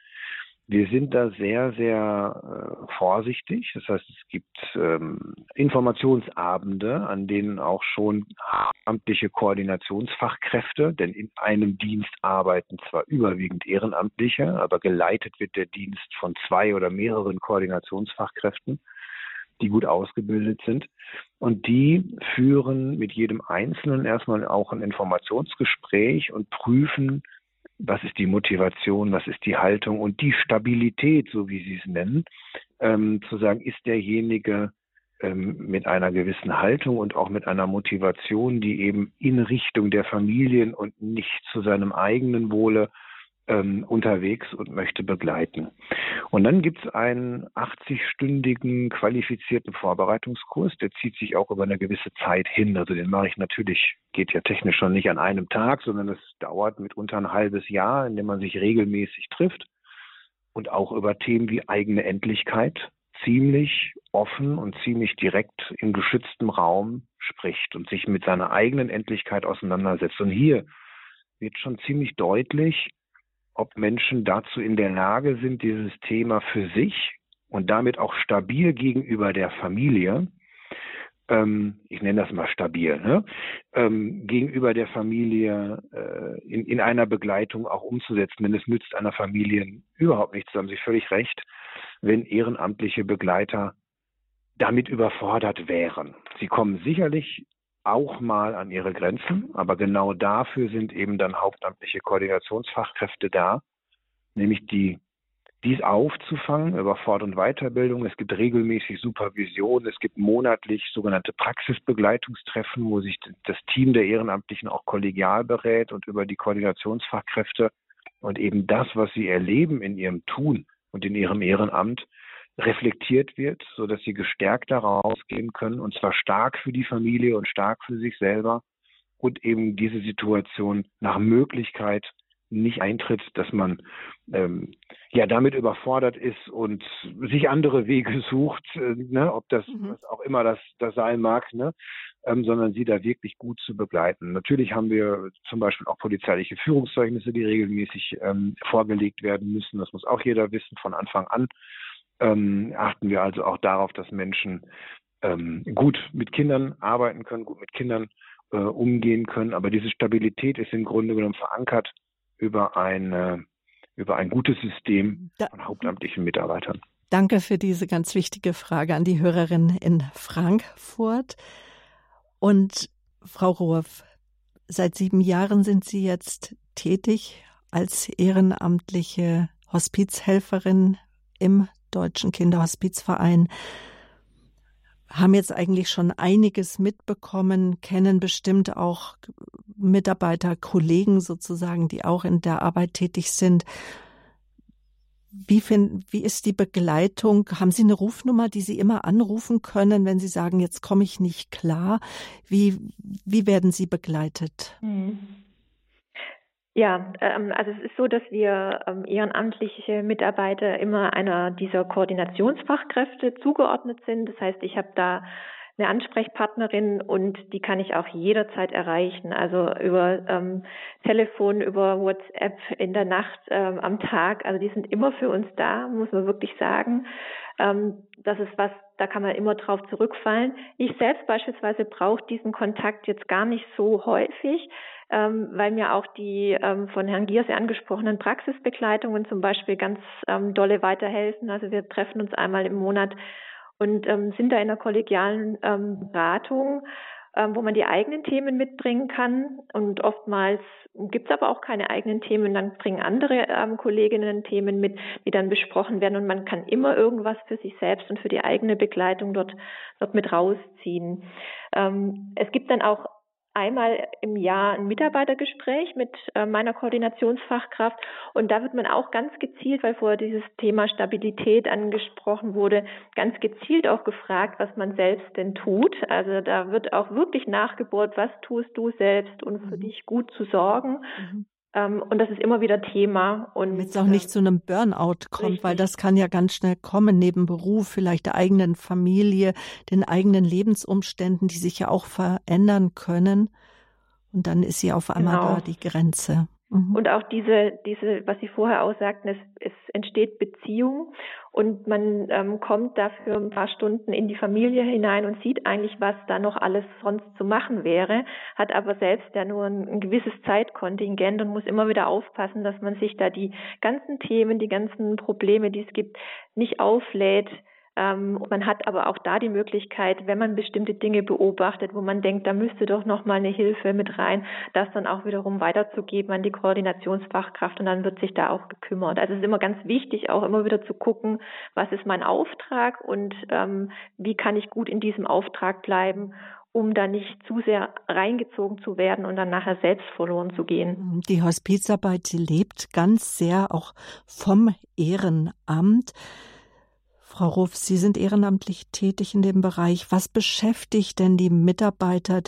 Wir sind da sehr, sehr äh, vorsichtig. Das heißt, es gibt ähm, Informationsabende, an denen auch schon amtliche Koordinationsfachkräfte, denn in einem Dienst arbeiten zwar überwiegend Ehrenamtliche, aber geleitet wird der Dienst von zwei oder mehreren Koordinationsfachkräften, die gut ausgebildet sind. Und die führen mit jedem Einzelnen erstmal auch ein Informationsgespräch und prüfen, was ist die Motivation, was ist die Haltung und die Stabilität, so wie Sie es nennen, ähm, zu sagen, ist derjenige ähm, mit einer gewissen Haltung und auch mit einer Motivation, die eben in Richtung der Familien und nicht zu seinem eigenen Wohle ähm, unterwegs und möchte begleiten. Und dann gibt es einen 80-stündigen qualifizierten Vorbereitungskurs, der zieht sich auch über eine gewisse Zeit hin. Also den mache ich natürlich, geht ja technisch schon nicht an einem Tag, sondern es dauert mitunter ein halbes Jahr, in dem man sich regelmäßig trifft und auch über Themen wie eigene Endlichkeit ziemlich offen und ziemlich direkt in geschütztem Raum spricht und sich mit seiner eigenen Endlichkeit auseinandersetzt. Und hier wird schon ziemlich deutlich, ob Menschen dazu in der Lage sind, dieses Thema für sich und damit auch stabil gegenüber der Familie, ähm, ich nenne das mal stabil, ne, ähm, gegenüber der Familie äh, in, in einer Begleitung auch umzusetzen. Denn es nützt einer Familie überhaupt nichts, da haben Sie völlig recht, wenn ehrenamtliche Begleiter damit überfordert wären. Sie kommen sicherlich auch mal an ihre Grenzen, aber genau dafür sind eben dann hauptamtliche Koordinationsfachkräfte da, nämlich die dies aufzufangen über Fort- und Weiterbildung. Es gibt regelmäßig Supervision, es gibt monatlich sogenannte Praxisbegleitungstreffen, wo sich das Team der Ehrenamtlichen auch kollegial berät und über die Koordinationsfachkräfte und eben das, was sie erleben in ihrem Tun und in ihrem Ehrenamt, reflektiert wird, so dass sie gestärkt daraus gehen können und zwar stark für die Familie und stark für sich selber und eben diese Situation nach Möglichkeit nicht eintritt, dass man ähm, ja damit überfordert ist und sich andere Wege sucht, äh, ne, ob das mhm. was auch immer das, das sein mag, ne, ähm, sondern sie da wirklich gut zu begleiten. Natürlich haben wir zum Beispiel auch polizeiliche Führungszeugnisse, die regelmäßig ähm, vorgelegt werden müssen. Das muss auch jeder wissen von Anfang an ähm, achten wir also auch darauf, dass Menschen ähm, gut mit Kindern arbeiten können, gut mit Kindern äh, umgehen können. Aber diese Stabilität ist im Grunde genommen verankert über ein, über ein gutes System von hauptamtlichen Mitarbeitern. Danke für diese ganz wichtige Frage an die Hörerin in Frankfurt. Und Frau Ruhrf, seit sieben Jahren sind Sie jetzt tätig als ehrenamtliche Hospizhelferin im Deutschen Kinderhospizverein haben jetzt eigentlich schon einiges mitbekommen, kennen bestimmt auch Mitarbeiter, Kollegen sozusagen, die auch in der Arbeit tätig sind. Wie, find, wie ist die Begleitung? Haben Sie eine Rufnummer, die Sie immer anrufen können, wenn Sie sagen, jetzt komme ich nicht klar? Wie, wie werden Sie begleitet? Mhm. Ja, ähm, also es ist so, dass wir ähm, ehrenamtliche Mitarbeiter immer einer dieser Koordinationsfachkräfte zugeordnet sind. Das heißt, ich habe da eine Ansprechpartnerin und die kann ich auch jederzeit erreichen. Also über ähm, Telefon, über WhatsApp, in der Nacht, ähm, am Tag. Also die sind immer für uns da, muss man wirklich sagen. Ähm, das ist was, da kann man immer drauf zurückfallen. Ich selbst beispielsweise brauche diesen Kontakt jetzt gar nicht so häufig ähm, weil mir auch die ähm, von Herrn Gierse angesprochenen Praxisbegleitungen zum Beispiel ganz ähm, dolle weiterhelfen. Also wir treffen uns einmal im Monat und ähm, sind da in einer kollegialen ähm, Beratung, ähm, wo man die eigenen Themen mitbringen kann. Und oftmals gibt es aber auch keine eigenen Themen, dann bringen andere ähm, Kolleginnen Themen mit, die dann besprochen werden und man kann immer irgendwas für sich selbst und für die eigene Begleitung dort, dort mit rausziehen. Ähm, es gibt dann auch einmal im Jahr ein Mitarbeitergespräch mit äh, meiner Koordinationsfachkraft und da wird man auch ganz gezielt, weil vorher dieses Thema Stabilität angesprochen wurde, ganz gezielt auch gefragt, was man selbst denn tut. Also da wird auch wirklich nachgebohrt, was tust du selbst und für mhm. dich gut zu sorgen. Mhm. Ähm, und das ist immer wieder Thema. Und Damit es auch nicht äh, zu einem Burnout kommt, richtig. weil das kann ja ganz schnell kommen, neben Beruf, vielleicht der eigenen Familie, den eigenen Lebensumständen, die sich ja auch verändern können. Und dann ist sie auf einmal genau. da, die Grenze. Mhm. Und auch diese, diese, was Sie vorher auch sagten, es, es entsteht Beziehung und man ähm, kommt dafür ein paar Stunden in die Familie hinein und sieht eigentlich, was da noch alles sonst zu machen wäre, hat aber selbst ja nur ein, ein gewisses Zeitkontingent und muss immer wieder aufpassen, dass man sich da die ganzen Themen, die ganzen Probleme, die es gibt, nicht auflädt, Ähm, man hat aber auch da die Möglichkeit, wenn man bestimmte Dinge beobachtet, wo man denkt, da müsste doch noch mal eine Hilfe mit rein, das dann auch wiederum weiterzugeben an die Koordinationsfachkraft und dann wird sich da auch gekümmert. Also es ist immer ganz wichtig, auch immer wieder zu gucken, was ist mein Auftrag und ähm, wie kann ich gut in diesem Auftrag bleiben um da nicht zu sehr reingezogen zu werden und dann nachher selbst verloren zu gehen. Die Hospizarbeit lebt ganz sehr auch vom Ehrenamt. Frau Ruff, Sie sind ehrenamtlich tätig in dem Bereich. Was beschäftigt denn die Mitarbeiter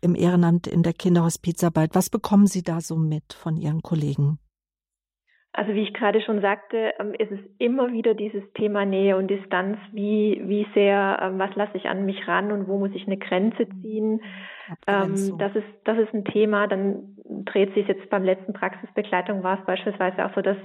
im Ehrenamt in der Kinderhospizarbeit? Was bekommen Sie da so mit von Ihren Kollegen? Also wie ich gerade schon sagte, ähm, ist es immer wieder dieses Thema Nähe und Distanz. Wie, wie sehr, ähm, was lasse ich an mich ran und wo muss ich eine Grenze ziehen? Ähm, das ist, das ist ein Thema. Dann dreht sich jetzt beim letzten Praxisbegleitung war es beispielsweise auch so, dass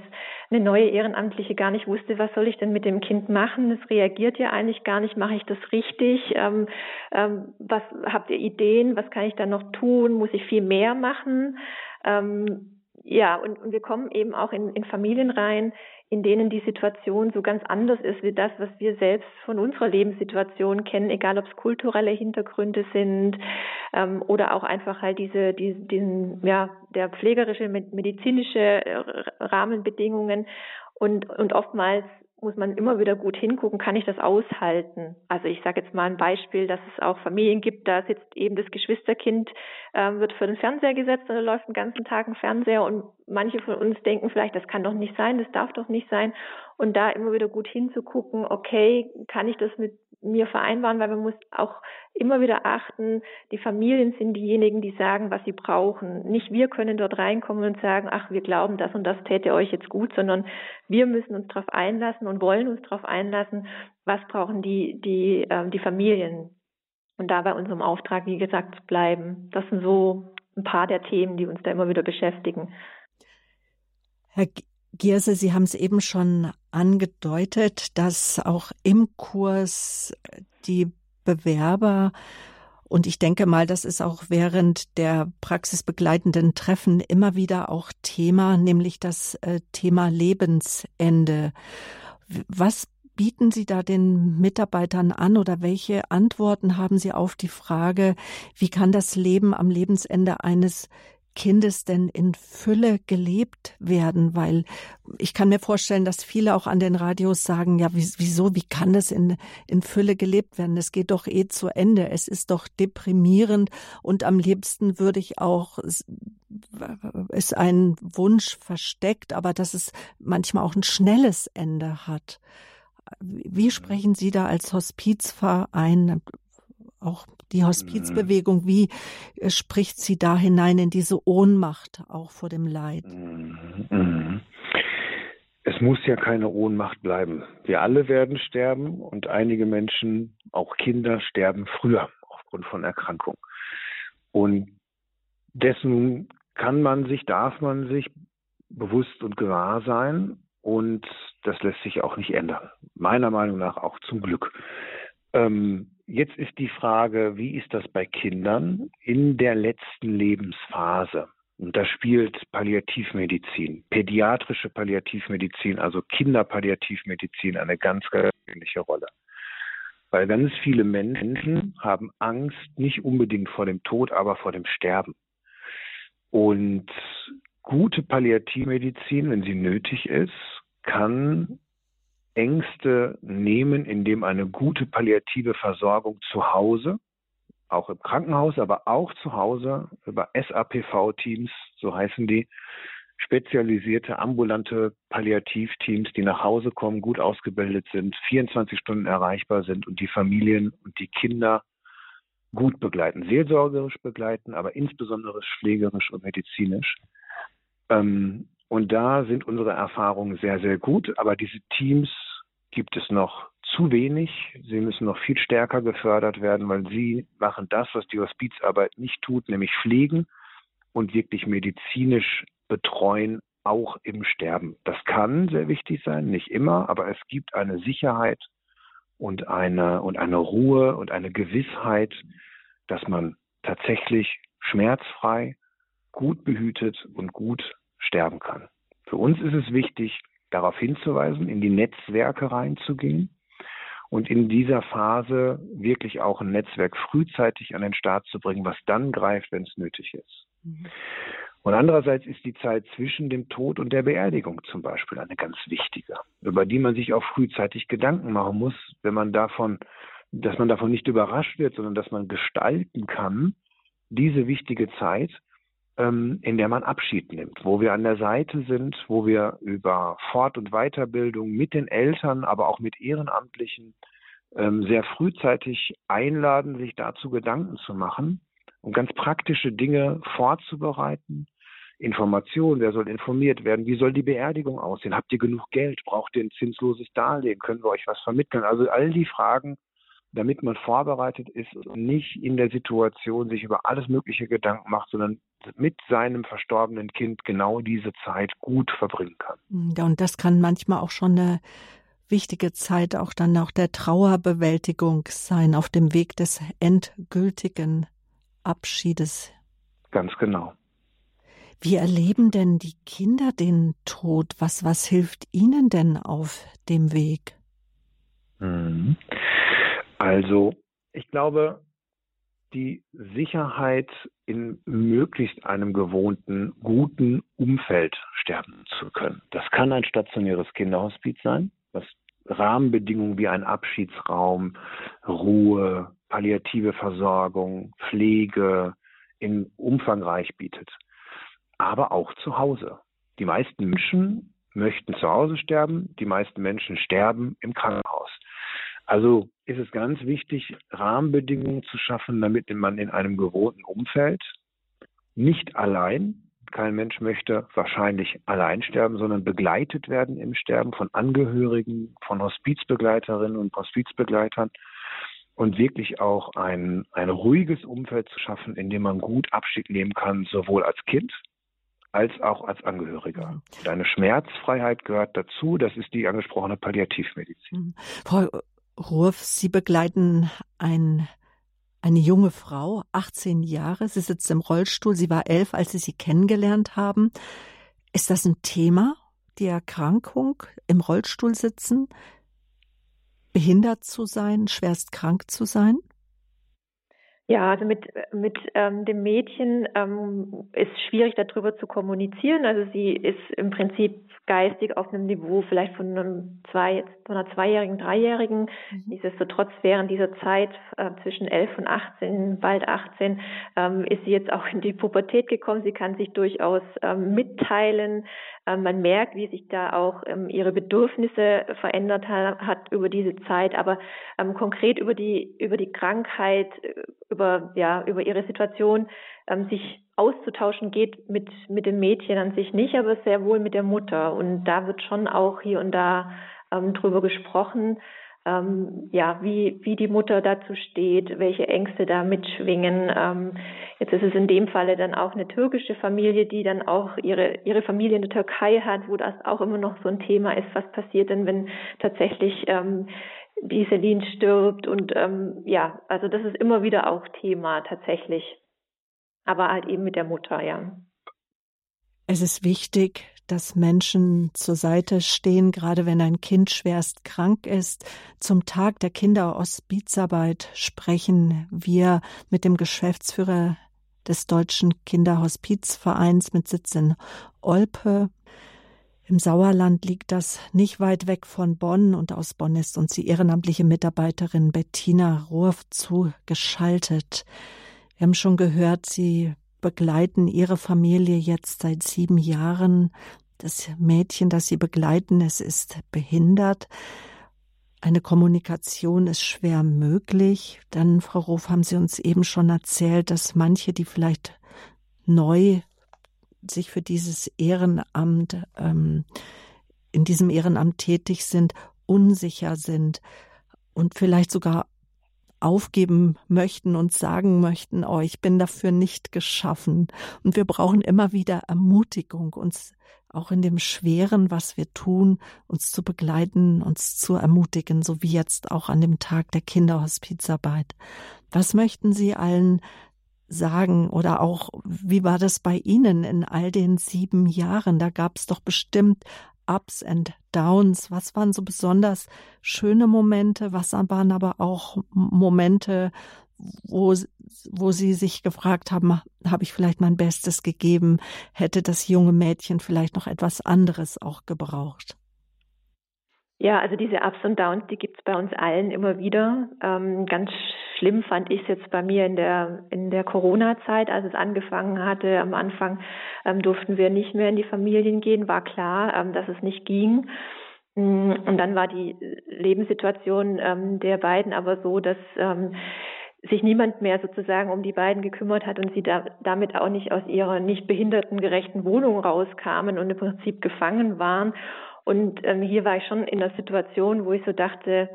eine neue Ehrenamtliche gar nicht wusste, was soll ich denn mit dem Kind machen? Es reagiert ja eigentlich gar nicht. Mache ich das richtig? Ähm, ähm, was habt ihr Ideen? Was kann ich da noch tun? Muss ich viel mehr machen? Ähm, ja, und, und wir kommen eben auch in, in Familien rein, in denen die Situation so ganz anders ist wie das, was wir selbst von unserer Lebenssituation kennen, egal ob es kulturelle Hintergründe sind ähm, oder auch einfach halt diese, die, diesen, ja, der pflegerische, medizinische äh, Rahmenbedingungen. Und, und oftmals muss man immer wieder gut hingucken, kann ich das aushalten? Also ich sage jetzt mal ein Beispiel, dass es auch Familien gibt, da sitzt eben das Geschwisterkind, äh, wird für den Fernseher gesetzt und läuft den ganzen Tag ein Fernseher und manche von uns denken vielleicht, das kann doch nicht sein, das darf doch nicht sein. Und da immer wieder gut hinzugucken, okay, kann ich das mit mir vereinbaren, weil man muss auch immer wieder achten, die Familien sind diejenigen, die sagen, was sie brauchen. Nicht wir können dort reinkommen und sagen, ach, wir glauben, das und das täte euch jetzt gut, sondern wir müssen uns darauf einlassen und wollen uns darauf einlassen, was brauchen die, die, äh, die Familien. Und da bei unserem Auftrag, wie gesagt, bleiben. Das sind so ein paar der Themen, die uns da immer wieder beschäftigen. Herr Gierse, Sie haben es eben schon angedeutet, dass auch im Kurs die Bewerber und ich denke mal, das ist auch während der praxisbegleitenden Treffen immer wieder auch Thema, nämlich das äh, Thema Lebensende. Was bieten Sie da den Mitarbeitern an oder welche Antworten haben Sie auf die Frage, wie kann das Leben am Lebensende eines Kindes denn in Fülle gelebt werden? Weil ich kann mir vorstellen, dass viele auch an den Radios sagen, ja, wieso, wie kann das in, in Fülle gelebt werden? Es geht doch eh zu Ende. Es ist doch deprimierend und am liebsten würde ich auch, ist ein Wunsch versteckt, aber dass es manchmal auch ein schnelles Ende hat. Wie sprechen Sie da als Hospizverein auch die Hospizbewegung, wie äh, spricht sie da hinein in diese Ohnmacht auch vor dem Leid? Mhm. Es muss ja keine Ohnmacht bleiben. Wir alle werden sterben und einige Menschen, auch Kinder, sterben früher aufgrund von Erkrankung. Und dessen kann man sich, darf man sich bewusst und gewahr sein und das lässt sich auch nicht ändern. Meiner Meinung nach auch zum Glück. Ähm, Jetzt ist die Frage, wie ist das bei Kindern in der letzten Lebensphase? Und da spielt Palliativmedizin, pädiatrische Palliativmedizin, also Kinderpalliativmedizin eine ganz, ganz wesentliche Rolle. Weil ganz viele Menschen haben Angst, nicht unbedingt vor dem Tod, aber vor dem Sterben. Und gute Palliativmedizin, wenn sie nötig ist, kann Ängste nehmen, indem eine gute palliative Versorgung zu Hause, auch im Krankenhaus, aber auch zu Hause über SAPV-Teams, so heißen die, spezialisierte ambulante Palliativteams, die nach Hause kommen, gut ausgebildet sind, 24 Stunden erreichbar sind und die Familien und die Kinder gut begleiten, seelsorgerisch begleiten, aber insbesondere pflegerisch und medizinisch. Ähm, und da sind unsere Erfahrungen sehr, sehr gut. Aber diese Teams gibt es noch zu wenig. Sie müssen noch viel stärker gefördert werden, weil sie machen das, was die Hospizarbeit nicht tut, nämlich pflegen und wirklich medizinisch betreuen, auch im Sterben. Das kann sehr wichtig sein, nicht immer, aber es gibt eine Sicherheit und eine, und eine Ruhe und eine Gewissheit, dass man tatsächlich schmerzfrei, gut behütet und gut sterben kann. Für uns ist es wichtig, darauf hinzuweisen, in die Netzwerke reinzugehen und in dieser Phase wirklich auch ein Netzwerk frühzeitig an den Start zu bringen, was dann greift, wenn es nötig ist. Mhm. Und andererseits ist die Zeit zwischen dem Tod und der Beerdigung zum Beispiel eine ganz wichtige, über die man sich auch frühzeitig Gedanken machen muss, wenn man davon, dass man davon nicht überrascht wird, sondern dass man gestalten kann, diese wichtige Zeit, ähm, in der man Abschied nimmt, wo wir an der Seite sind, wo wir über Fort- und Weiterbildung mit den Eltern, aber auch mit Ehrenamtlichen ähm, sehr frühzeitig einladen, sich dazu Gedanken zu machen und ganz praktische Dinge vorzubereiten, Informationen, wer soll informiert werden, wie soll die Beerdigung aussehen, habt ihr genug Geld, braucht ihr ein zinsloses Darlehen, können wir euch was vermitteln? Also all die Fragen, damit man vorbereitet ist und nicht in der Situation sich über alles mögliche Gedanken macht, sondern mit seinem verstorbenen Kind genau diese Zeit gut verbringen kann. Ja, und das kann manchmal auch schon eine wichtige Zeit auch dann auch der Trauerbewältigung sein auf dem Weg des endgültigen Abschiedes. Ganz genau. Wie erleben denn die Kinder den Tod? Was, was hilft ihnen denn auf dem Weg? Mhm. Also, ich glaube, die Sicherheit in möglichst einem gewohnten, guten Umfeld sterben zu können. Das kann ein stationäres Kinderhospiz sein, was Rahmenbedingungen wie ein Abschiedsraum, Ruhe, palliative Versorgung, Pflege in umfangreich bietet aber auch zu Hause. Die meisten Menschen möchten zu Hause sterben, die meisten Menschen sterben im Krankenhaus. Also ist es ganz wichtig, Rahmenbedingungen zu schaffen, damit man in einem gewohnten Umfeld nicht allein, kein Mensch möchte wahrscheinlich allein sterben, sondern begleitet werden im Sterben von Angehörigen, von Hospizbegleiterinnen und Hospizbegleitern und wirklich auch ein, ein ruhiges Umfeld zu schaffen, in dem man gut Abschied nehmen kann, sowohl als Kind als auch als Angehöriger. Deine Schmerzfreiheit gehört dazu. Das ist die angesprochene Palliativmedizin. Mhm. Frau Rurf, Sie begleiten ein, eine junge Frau, 18 Jahre. Sie sitzt im Rollstuhl. Sie war elf, als Sie sie kennengelernt haben. Ist das ein Thema, die Erkrankung, im Rollstuhl sitzen, behindert zu sein, schwerst krank zu sein? Ja, also mit, mit ähm, dem Mädchen ähm, ist schwierig darüber zu kommunizieren. Also sie ist im Prinzip geistig auf einem Niveau vielleicht von einem zwei, von einer zweijährigen, dreijährigen. Mhm. Nichtsdestotrotz während dieser Zeit äh, zwischen elf und 18, bald 18, ähm, ist sie jetzt auch in die Pubertät gekommen. Sie kann sich durchaus ähm, mitteilen. Ähm, man merkt, wie sich da auch ähm, ihre Bedürfnisse verändert ha hat über diese Zeit. Aber ähm, konkret über die über die Krankheit äh, über, ja, über ihre Situation ähm, sich auszutauschen geht mit, mit dem Mädchen an sich nicht, aber sehr wohl mit der Mutter. Und da wird schon auch hier und da ähm, drüber gesprochen, ähm, ja, wie, wie die Mutter dazu steht, welche Ängste da mitschwingen. Ähm, jetzt ist es in dem Falle dann auch eine türkische Familie, die dann auch ihre, ihre Familie in der Türkei hat, wo das auch immer noch so ein Thema ist, was passiert denn, wenn tatsächlich ähm, wie Celine stirbt und ähm, ja, also das ist immer wieder auch Thema tatsächlich. Aber halt eben mit der Mutter, ja. Es ist wichtig, dass Menschen zur Seite stehen, gerade wenn ein Kind schwerst krank ist. Zum Tag der Kinderhospizarbeit sprechen wir mit dem Geschäftsführer des Deutschen Kinderhospizvereins mit Sitz in Olpe. Im Sauerland liegt das nicht weit weg von Bonn und aus Bonn ist uns die ehrenamtliche Mitarbeiterin Bettina Rohrf zugeschaltet. Wir haben schon gehört, Sie begleiten Ihre Familie jetzt seit sieben Jahren. Das Mädchen, das Sie begleiten, es ist behindert. Eine Kommunikation ist schwer möglich. Dann, Frau Rof, haben Sie uns eben schon erzählt, dass manche, die vielleicht neu sich für dieses Ehrenamt, ähm, in diesem Ehrenamt tätig sind, unsicher sind und vielleicht sogar aufgeben möchten und sagen möchten, oh, ich bin dafür nicht geschaffen. Und wir brauchen immer wieder Ermutigung, uns auch in dem Schweren, was wir tun, uns zu begleiten, uns zu ermutigen, so wie jetzt auch an dem Tag der Kinderhospizarbeit. Was möchten Sie allen sagen oder auch, wie war das bei Ihnen in all den sieben Jahren? Da gab es doch bestimmt Ups and Downs. Was waren so besonders schöne Momente? Was waren aber auch Momente, wo, wo Sie sich gefragt haben, habe ich vielleicht mein Bestes gegeben? Hätte das junge Mädchen vielleicht noch etwas anderes auch gebraucht? Ja, also diese Ups und Downs, die gibt es bei uns allen immer wieder. Ähm, ganz schlimm fand ich es jetzt bei mir in der in der Corona-Zeit, als es angefangen hatte. Am Anfang ähm, durften wir nicht mehr in die Familien gehen, war klar, ähm, dass es nicht ging. Mm, und dann war die Lebenssituation ähm, der beiden aber so, dass ähm, sich niemand mehr sozusagen um die beiden gekümmert hat und sie da, damit auch nicht aus ihrer nicht behindertengerechten Wohnung rauskamen und im Prinzip gefangen waren. Und ähm, hier war ich schon in der Situation, wo ich so dachte,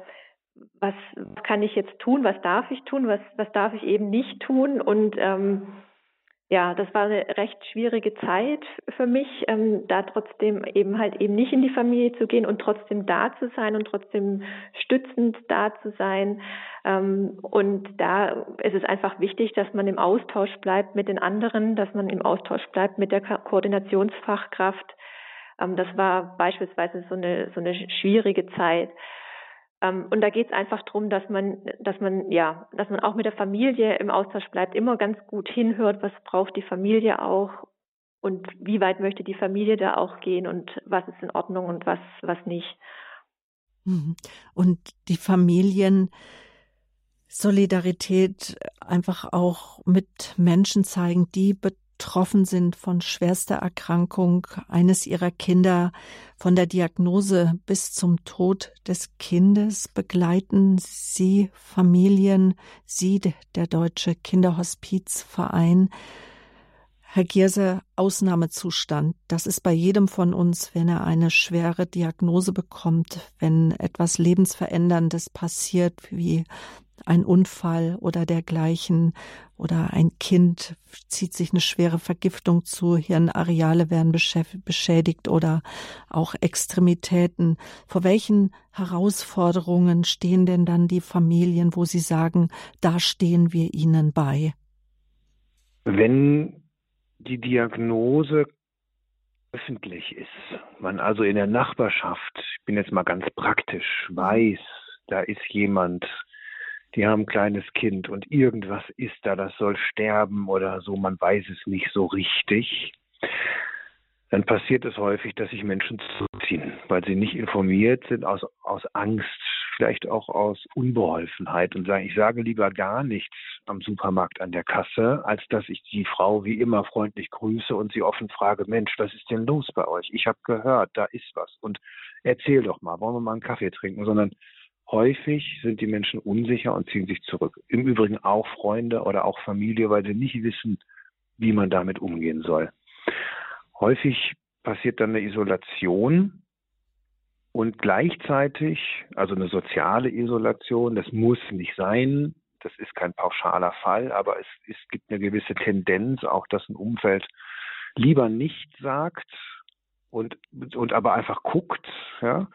was kann ich jetzt tun, was darf ich tun, was, was darf ich eben nicht tun. Und ähm, ja, das war eine recht schwierige Zeit für mich, ähm, da trotzdem eben halt eben nicht in die Familie zu gehen und trotzdem da zu sein und trotzdem stützend da zu sein. Ähm, und da ist es einfach wichtig, dass man im Austausch bleibt mit den anderen, dass man im Austausch bleibt mit der Koordinationsfachkraft. Ähm, das war beispielsweise so eine, so eine schwierige Zeit. Ähm, und da geht es einfach darum, dass man, dass man, ja, dass man auch mit der Familie im Austausch bleibt, immer ganz gut hinhört, was braucht die Familie auch und wie weit möchte die Familie da auch gehen und was ist in Ordnung und was, was nicht. Mhm. Und die Familien Solidarität einfach auch mit Menschen zeigen, die betroffen sind von schwerster Erkrankung eines ihrer Kinder, von der Diagnose bis zum Tod des Kindes begleiten Sie Familien, Sie, der Deutsche Kinderhospizverein. Herr Gierse, Ausnahmezustand. Das ist bei jedem von uns, wenn er eine schwere Diagnose bekommt, wenn etwas Lebensveränderndes passiert, wie ein Unfall oder dergleichen oder ein Kind zieht sich eine schwere Vergiftung zu, Hirnareale werden beschädigt oder auch Extremitäten. Vor welchen Herausforderungen stehen denn dann die Familien, wo Sie sagen, da stehen wir ihnen bei? Wenn die Diagnose öffentlich ist, man also in der Nachbarschaft, ich bin jetzt mal ganz praktisch, weiß, da ist jemand, die haben ein kleines Kind und irgendwas ist da, das soll sterben oder so, man weiß es nicht so richtig, dann passiert es häufig, dass sich Menschen zurückziehen, weil sie nicht informiert sind, aus, aus Angst, vielleicht auch aus Unbeholfenheit und sagen, ich sage lieber gar nichts am Supermarkt an der Kasse, als dass ich die Frau wie immer freundlich grüße und sie offen frage, Mensch, was ist denn los bei euch? Ich habe gehört, da ist was. Und erzähl doch mal, wollen wir mal einen Kaffee trinken, sondern Häufig sind die Menschen unsicher und ziehen sich zurück. Im Übrigen auch Freunde oder auch Familie, weil sie nicht wissen, wie man damit umgehen soll. Häufig passiert dann eine Isolation und gleichzeitig, also eine soziale Isolation, das muss nicht sein, das ist kein pauschaler Fall, aber es, es gibt eine gewisse Tendenz, auch dass ein Umfeld lieber nicht sagt, und, und aber einfach guckt, ja,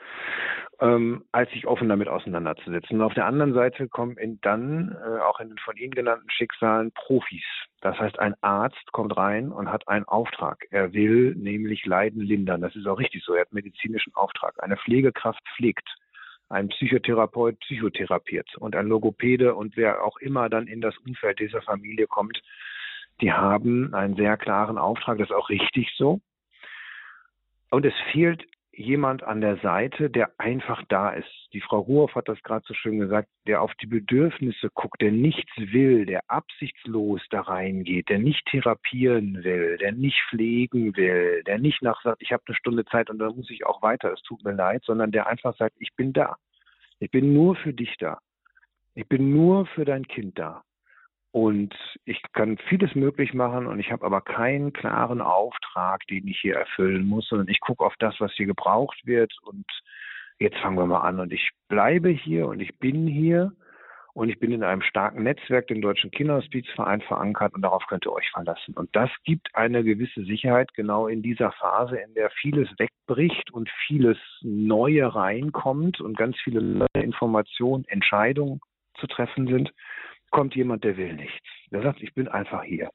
ähm, als sich offen damit auseinanderzusetzen. Und auf der anderen Seite kommen in, dann äh, auch in den von Ihnen genannten Schicksalen Profis. Das heißt, ein Arzt kommt rein und hat einen Auftrag. Er will nämlich Leiden lindern. Das ist auch richtig so. Er hat medizinischen Auftrag. Eine Pflegekraft pflegt. Ein Psychotherapeut psychotherapiert und ein Logopäde und wer auch immer dann in das Umfeld dieser Familie kommt, die haben einen sehr klaren Auftrag. Das ist auch richtig so. Und es fehlt jemand an der Seite, der einfach da ist. Die Frau Ruhoff hat das gerade so schön gesagt, der auf die Bedürfnisse guckt, der nichts will, der absichtslos da reingeht, der nicht therapieren will, der nicht pflegen will, der nicht nach sagt, ich habe eine Stunde Zeit und dann muss ich auch weiter, es tut mir leid, sondern der einfach sagt, ich bin da. Ich bin nur für dich da. Ich bin nur für dein Kind da. Und ich kann vieles möglich machen und ich habe aber keinen klaren Auftrag, den ich hier erfüllen muss, sondern ich gucke auf das, was hier gebraucht wird. Und jetzt fangen wir mal an. Und ich bleibe hier und ich bin hier und ich bin in einem starken Netzwerk, dem Deutschen Kinderhospizverein, verankert und darauf könnt ihr euch verlassen. Und das gibt eine gewisse Sicherheit genau in dieser Phase, in der vieles wegbricht und vieles Neue reinkommt und ganz viele neue Informationen, Entscheidungen zu treffen sind kommt jemand, der will nichts. Der sagt, ich bin einfach hier.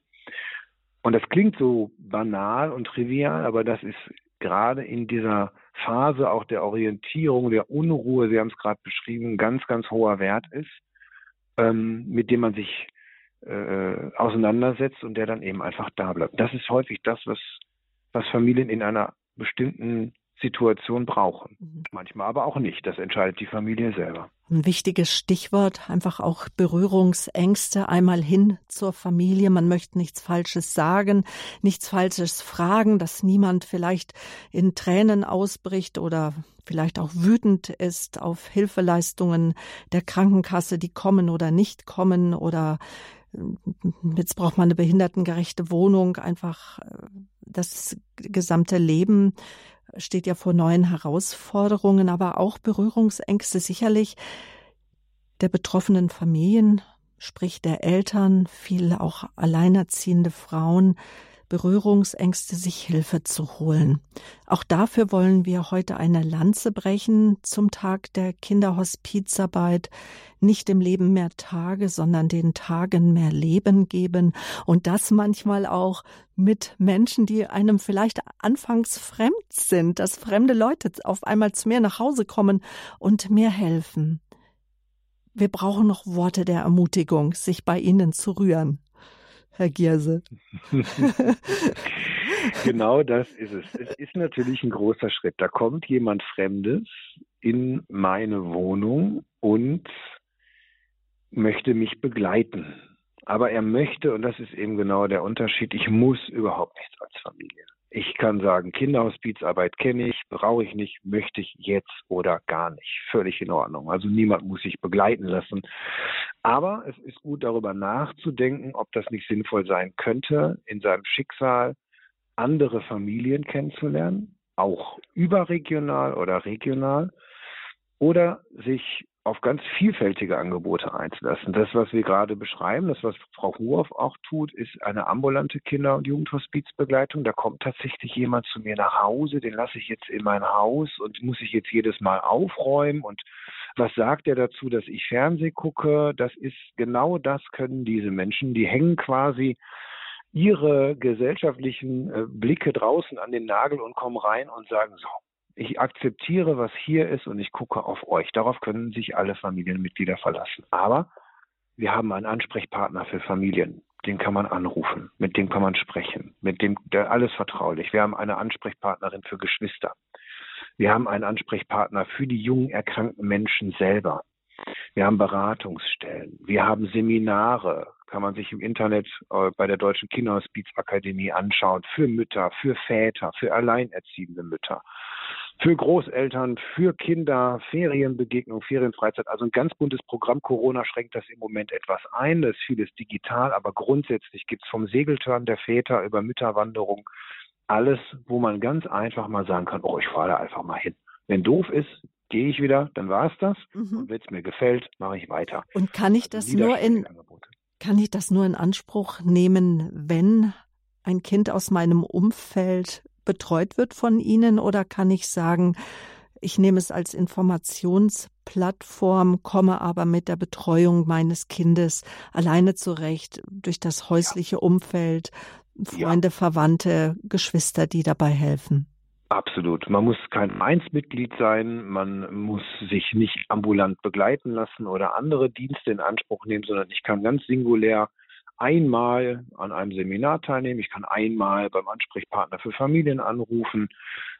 Und das klingt so banal und trivial, aber das ist gerade in dieser Phase auch der Orientierung, der Unruhe, Sie haben es gerade beschrieben, ganz, ganz hoher Wert ist, ähm, mit dem man sich äh, auseinandersetzt und der dann eben einfach da bleibt. Das ist häufig das, was, was Familien in einer bestimmten Situation brauchen. Mhm. Manchmal aber auch nicht. Das entscheidet die Familie selber. Ein wichtiges Stichwort, einfach auch Berührungsängste, einmal hin zur Familie. Man möchte nichts Falsches sagen, nichts Falsches fragen, dass niemand vielleicht in Tränen ausbricht oder vielleicht auch wütend ist auf Hilfeleistungen der Krankenkasse, die kommen oder nicht kommen oder äh, jetzt braucht man eine behindertengerechte Wohnung, einfach äh, das gesamte Leben steht ja vor neuen Herausforderungen, aber auch Berührungsängste. Sicherlich der betroffenen Familien, sprich der Eltern, viele auch alleinerziehende Frauen, Berührungsängste, sich Hilfe zu holen. Auch dafür wollen wir heute eine Lanze brechen zum Tag der Kinderhospizarbeit. Nicht dem Leben mehr Tage, sondern den Tagen mehr Leben geben. Und das manchmal auch mit Menschen, die einem vielleicht anfangs fremd sind, dass fremde Leute auf einmal zu mir nach Hause kommen und mir helfen. Wir brauchen noch Worte der Ermutigung, sich bei Ihnen zu rühren. Herr Gierse. genau das ist es. Es ist natürlich ein großer Schritt. Da kommt jemand Fremdes in meine Wohnung und möchte mich begleiten. Aber er möchte, und das ist eben genau der Unterschied, ich muss überhaupt nichts als Familie. Ich kann sagen, Kinderhospizarbeit kenne ich, brauche ich nicht, möchte ich jetzt oder gar nicht. Völlig in Ordnung. Also niemand muss sich begleiten lassen. Aber es ist gut darüber nachzudenken, ob das nicht sinnvoll sein könnte, in seinem Schicksal andere Familien kennenzulernen, auch überregional oder regional, oder sich auf ganz vielfältige Angebote einzulassen. Das, was wir gerade beschreiben, das, was Frau Huhoff auch tut, ist eine ambulante Kinder- und Jugendhospizbegleitung. Da kommt tatsächlich jemand zu mir nach Hause, den lasse ich jetzt in mein Haus und muss ich jetzt jedes Mal aufräumen. Und was sagt er dazu, dass ich Fernseh gucke? Das ist genau das können diese Menschen. Die hängen quasi ihre gesellschaftlichen äh, Blicke draußen an den Nagel und kommen rein und sagen so, ich akzeptiere, was hier ist und ich gucke auf euch. Darauf können sich alle Familienmitglieder verlassen. Aber wir haben einen Ansprechpartner für Familien. Den kann man anrufen, mit dem kann man sprechen, mit dem der alles vertraulich. Wir haben eine Ansprechpartnerin für Geschwister. Wir haben einen Ansprechpartner für die jungen erkrankten Menschen selber. Wir haben Beratungsstellen. Wir haben Seminare, kann man sich im Internet äh, bei der Deutschen Kinderhospizakademie anschauen, für Mütter, für Väter, für alleinerziehende Mütter für Großeltern, für Kinder, Ferienbegegnung, Ferienfreizeit. Also ein ganz buntes Programm. Corona schränkt das im Moment etwas ein. Das ist vieles digital, aber grundsätzlich gibt es vom Segeltörn der Väter über Mütterwanderung alles, wo man ganz einfach mal sagen kann, oh, ich fahre da einfach mal hin. Wenn doof ist, gehe ich wieder, dann war es das. Mhm. Und wenn es mir gefällt, mache ich weiter. Und kann ich also das nur in kann ich das nur in Anspruch nehmen, wenn ein Kind aus meinem Umfeld betreut wird von Ihnen oder kann ich sagen, ich nehme es als Informationsplattform, komme aber mit der Betreuung meines Kindes alleine zurecht durch das häusliche ja. Umfeld, Freunde, ja. Verwandte, Geschwister, die dabei helfen. Absolut. Man muss kein Mainz-Mitglied sein, man muss sich nicht ambulant begleiten lassen oder andere Dienste in Anspruch nehmen, sondern ich kann ganz singulär einmal an einem Seminar teilnehmen, ich kann einmal beim Ansprechpartner für Familien anrufen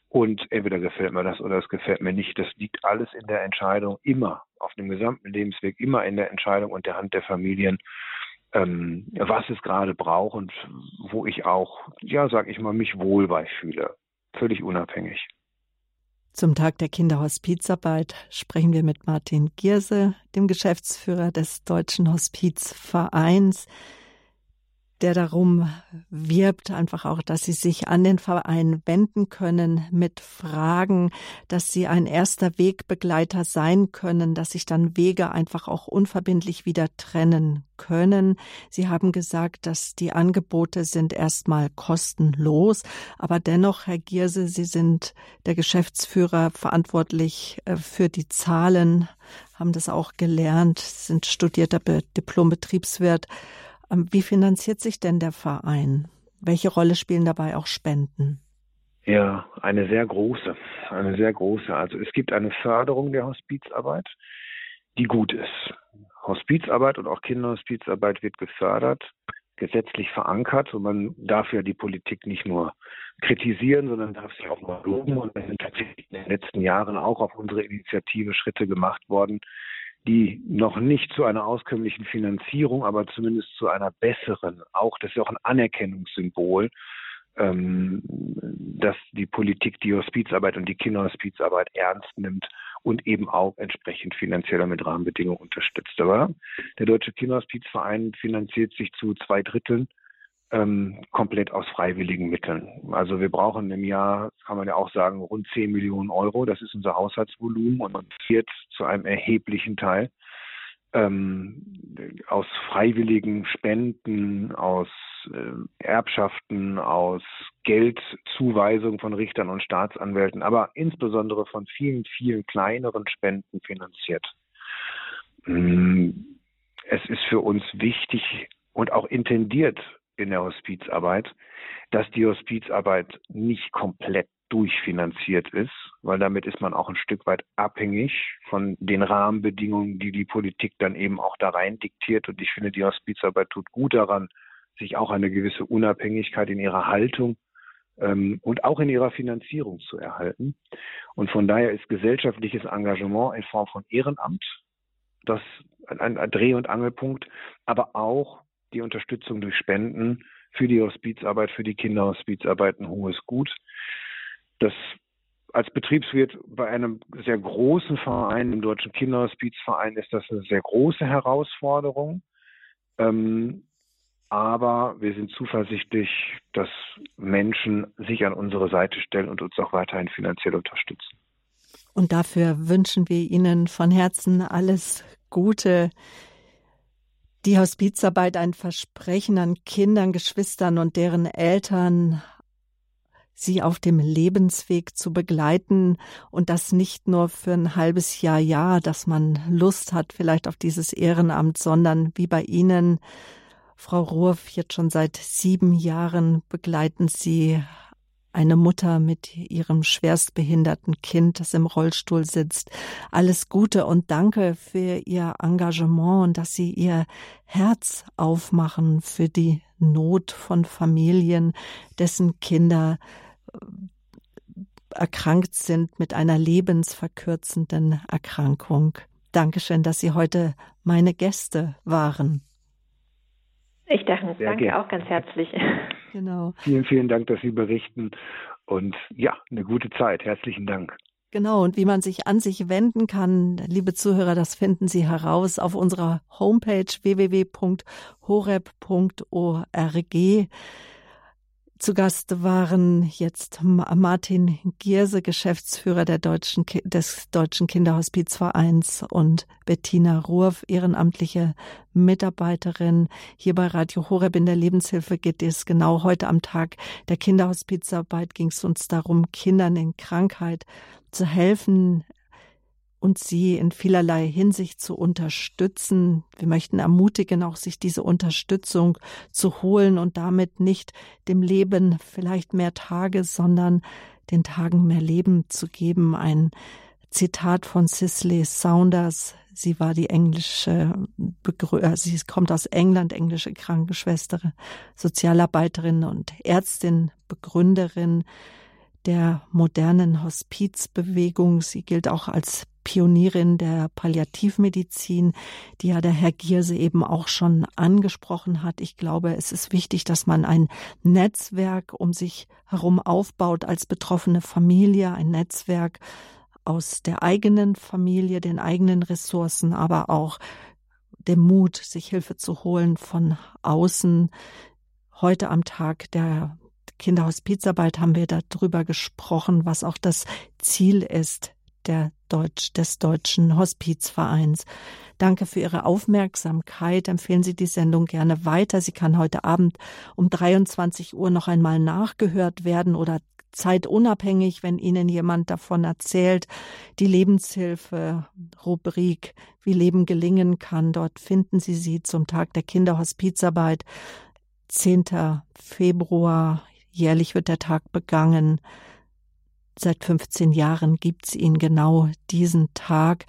und entweder gefällt mir das oder es gefällt mir nicht. Das liegt alles in der Entscheidung, immer auf dem gesamten Lebensweg, immer in der Entscheidung und der Hand der Familien, ähm, was es gerade braucht und wo ich auch, ja, sag ich mal, mich wohl bei fühle. Völlig unabhängig. Zum Tag der Kinderhospizarbeit sprechen wir mit Martin Gierse, dem Geschäftsführer des Deutschen Hospizvereins der darum wirbt, einfach auch, dass sie sich an den Verein wenden können mit Fragen, dass sie ein erster Wegbegleiter sein können, dass sich dann Wege einfach auch unverbindlich wieder trennen können. Sie haben gesagt, dass die Angebote sind erstmal kostenlos, aber dennoch, Herr Gierse, Sie sind der Geschäftsführer verantwortlich äh, für die Zahlen, haben das auch gelernt, sind studierter Diplombetriebswirt. Ähm, wie finanziert sich denn der Verein? Welche Rolle spielen dabei auch Spenden? Ja, eine sehr große, eine sehr große. Also es gibt eine Förderung der Hospizarbeit, die gut ist. Hospizarbeit und auch Kinderhospizarbeit wird gefördert, gesetzlich verankert und man darf ja die Politik nicht nur kritisieren, sondern darf sich auch mal loben. Und es sind tatsächlich in den letzten Jahren auch auf unsere Initiative Schritte gemacht worden, die noch nicht zu einer auskömmlichen Finanzierung, aber zumindest zu einer besseren, auch das ist ja auch ein Anerkennungssymbol, ähm, dass die Politik die Hospizarbeit und die Kinderhospizarbeit ernst nimmt und eben auch entsprechend finanzieller mit Rahmenbedingungen unterstützt. Aber der Deutsche Kinderhospizverein finanziert sich zu zwei Dritteln ähm, komplett aus freiwilligen Mitteln. Also wir brauchen im Jahr, kann man ja auch sagen, rund 10 Millionen Euro. Das ist unser Haushaltsvolumen und wird zu einem erheblichen Teil ähm, aus freiwilligen Spenden, aus äh, Erbschaften, aus Geldzuweisungen von Richtern und Staatsanwälten, aber insbesondere von vielen, vielen kleineren Spenden finanziert. Mm, es ist für uns wichtig und auch intendiert in der Hospizarbeit, dass die Hospizarbeit nicht komplett durchfinanziert ist, weil damit ist man auch ein Stück weit abhängig von den Rahmenbedingungen, die die Politik dann eben auch da rein diktiert. Und ich finde, die Hospizarbeit tut gut daran, sich auch eine gewisse Unabhängigkeit in ihrer Haltung ähm, und auch in ihrer Finanzierung zu erhalten. Und von daher ist gesellschaftliches Engagement in Form von Ehrenamt das ein, ein Dreh- und Angelpunkt, aber auch die Unterstützung durch Spenden für die Hospizarbeit, für die Kinderhospizarbeit ein hohes Gut. Das als Betriebswirt bei einem sehr großen Verein, dem Deutschen Kinderhospizverein, ist das eine sehr große Herausforderung. Ähm, aber wir sind zuversichtlich, dass Menschen sich an unsere Seite stellen und uns auch weiterhin finanziell unterstützen. Und dafür wünschen wir Ihnen von Herzen alles Gute. Die Hospizarbeit ein Versprechen an Kindern, Geschwistern und deren Eltern, sie auf dem Lebensweg zu begleiten und das nicht nur für ein halbes Jahr, ja, dass man Lust hat vielleicht auf dieses Ehrenamt, sondern wie bei Ihnen, Frau Ruhrf, jetzt schon seit sieben Jahren begleiten Sie eine Mutter mit ihrem schwerstbehinderten Kind, das im Rollstuhl sitzt. Alles Gute und danke für Ihr Engagement und dass Sie Ihr Herz aufmachen für die Not von Familien, dessen Kinder erkrankt sind mit einer lebensverkürzenden Erkrankung. Dankeschön, dass Sie heute meine Gäste waren. Ich danke, danke auch ganz herzlich. Genau. Vielen, vielen Dank, dass Sie berichten und ja, eine gute Zeit. Herzlichen Dank. Genau, und wie man sich an sich wenden kann, liebe Zuhörer, das finden Sie heraus auf unserer Homepage www.horeb.org. Zu Gast waren jetzt Martin Gierse, Geschäftsführer Deutschen, des Deutschen Kinderhospizvereins und Bettina Ruhrf, ehrenamtliche Mitarbeiterin. Hier bei Radio Horeb in der Lebenshilfe geht es genau heute am Tag der Kinderhospizarbeit ging es uns darum, Kindern in Krankheit zu helfen, und sie in vielerlei Hinsicht zu unterstützen. Wir möchten ermutigen, auch sich diese Unterstützung zu holen und damit nicht dem Leben vielleicht mehr Tage, sondern den Tagen mehr Leben zu geben. Ein Zitat von Cicely Saunders. Sie war die englische, äh, sie kommt aus England, englische Krankenschwester, Sozialarbeiterin und Ärztin, Begründerin der modernen Hospizbewegung. Sie gilt auch als Pionierin der Palliativmedizin, die ja der Herr Gierse eben auch schon angesprochen hat. Ich glaube, es ist wichtig, dass man ein Netzwerk um sich herum aufbaut als betroffene Familie, ein Netzwerk aus der eigenen Familie, den eigenen Ressourcen, aber auch dem Mut, sich Hilfe zu holen von außen. Heute am Tag der Kinderhospizarbeit haben wir darüber gesprochen, was auch das Ziel ist der Deutsch, des Deutschen Hospizvereins. Danke für Ihre Aufmerksamkeit. Empfehlen Sie die Sendung gerne weiter. Sie kann heute Abend um 23 Uhr noch einmal nachgehört werden oder zeitunabhängig, wenn Ihnen jemand davon erzählt. Die Lebenshilfe Rubrik Wie Leben gelingen kann. Dort finden Sie sie zum Tag der Kinderhospizarbeit. 10. Februar. Jährlich wird der Tag begangen. Seit 15 Jahren gibt's ihn genau diesen Tag.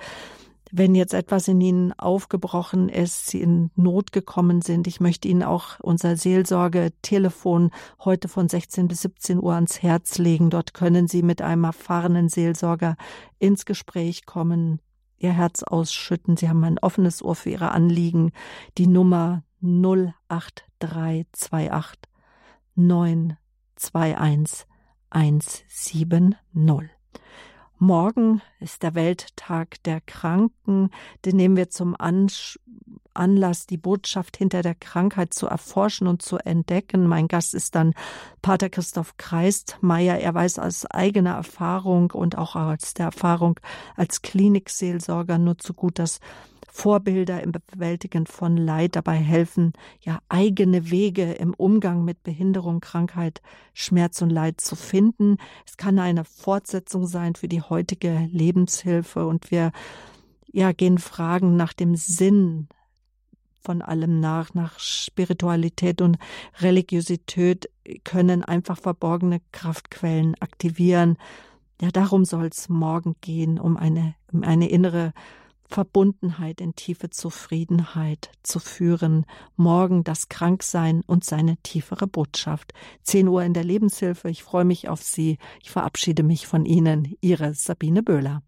Wenn jetzt etwas in Ihnen aufgebrochen ist, Sie in Not gekommen sind, ich möchte Ihnen auch unser Seelsorge-Telefon heute von 16 bis 17 Uhr ans Herz legen. Dort können Sie mit einem erfahrenen Seelsorger ins Gespräch kommen, Ihr Herz ausschütten. Sie haben ein offenes Ohr für Ihre Anliegen. Die Nummer 08328 921 170. Morgen ist der Welttag der Kranken. Den nehmen wir zum Anlass, die Botschaft hinter der Krankheit zu erforschen und zu entdecken. Mein Gast ist dann Pater Christoph Kreistmeier. Er weiß aus eigener Erfahrung und auch aus der Erfahrung als Klinikseelsorger nur zu gut, dass Vorbilder im Bewältigen von Leid dabei helfen, ja eigene Wege im Umgang mit Behinderung, Krankheit, Schmerz und Leid zu finden. Es kann eine Fortsetzung sein für die heutige Lebenshilfe und wir ja gehen Fragen nach dem Sinn von allem nach, nach Spiritualität und Religiosität können einfach verborgene Kraftquellen aktivieren. Ja, darum soll es morgen gehen, um eine, um eine innere Verbundenheit in tiefe Zufriedenheit zu führen. Morgen das Kranksein und seine tiefere Botschaft. 10 Uhr in der Lebenshilfe. Ich freue mich auf Sie. Ich verabschiede mich von Ihnen. Ihre Sabine Böhler.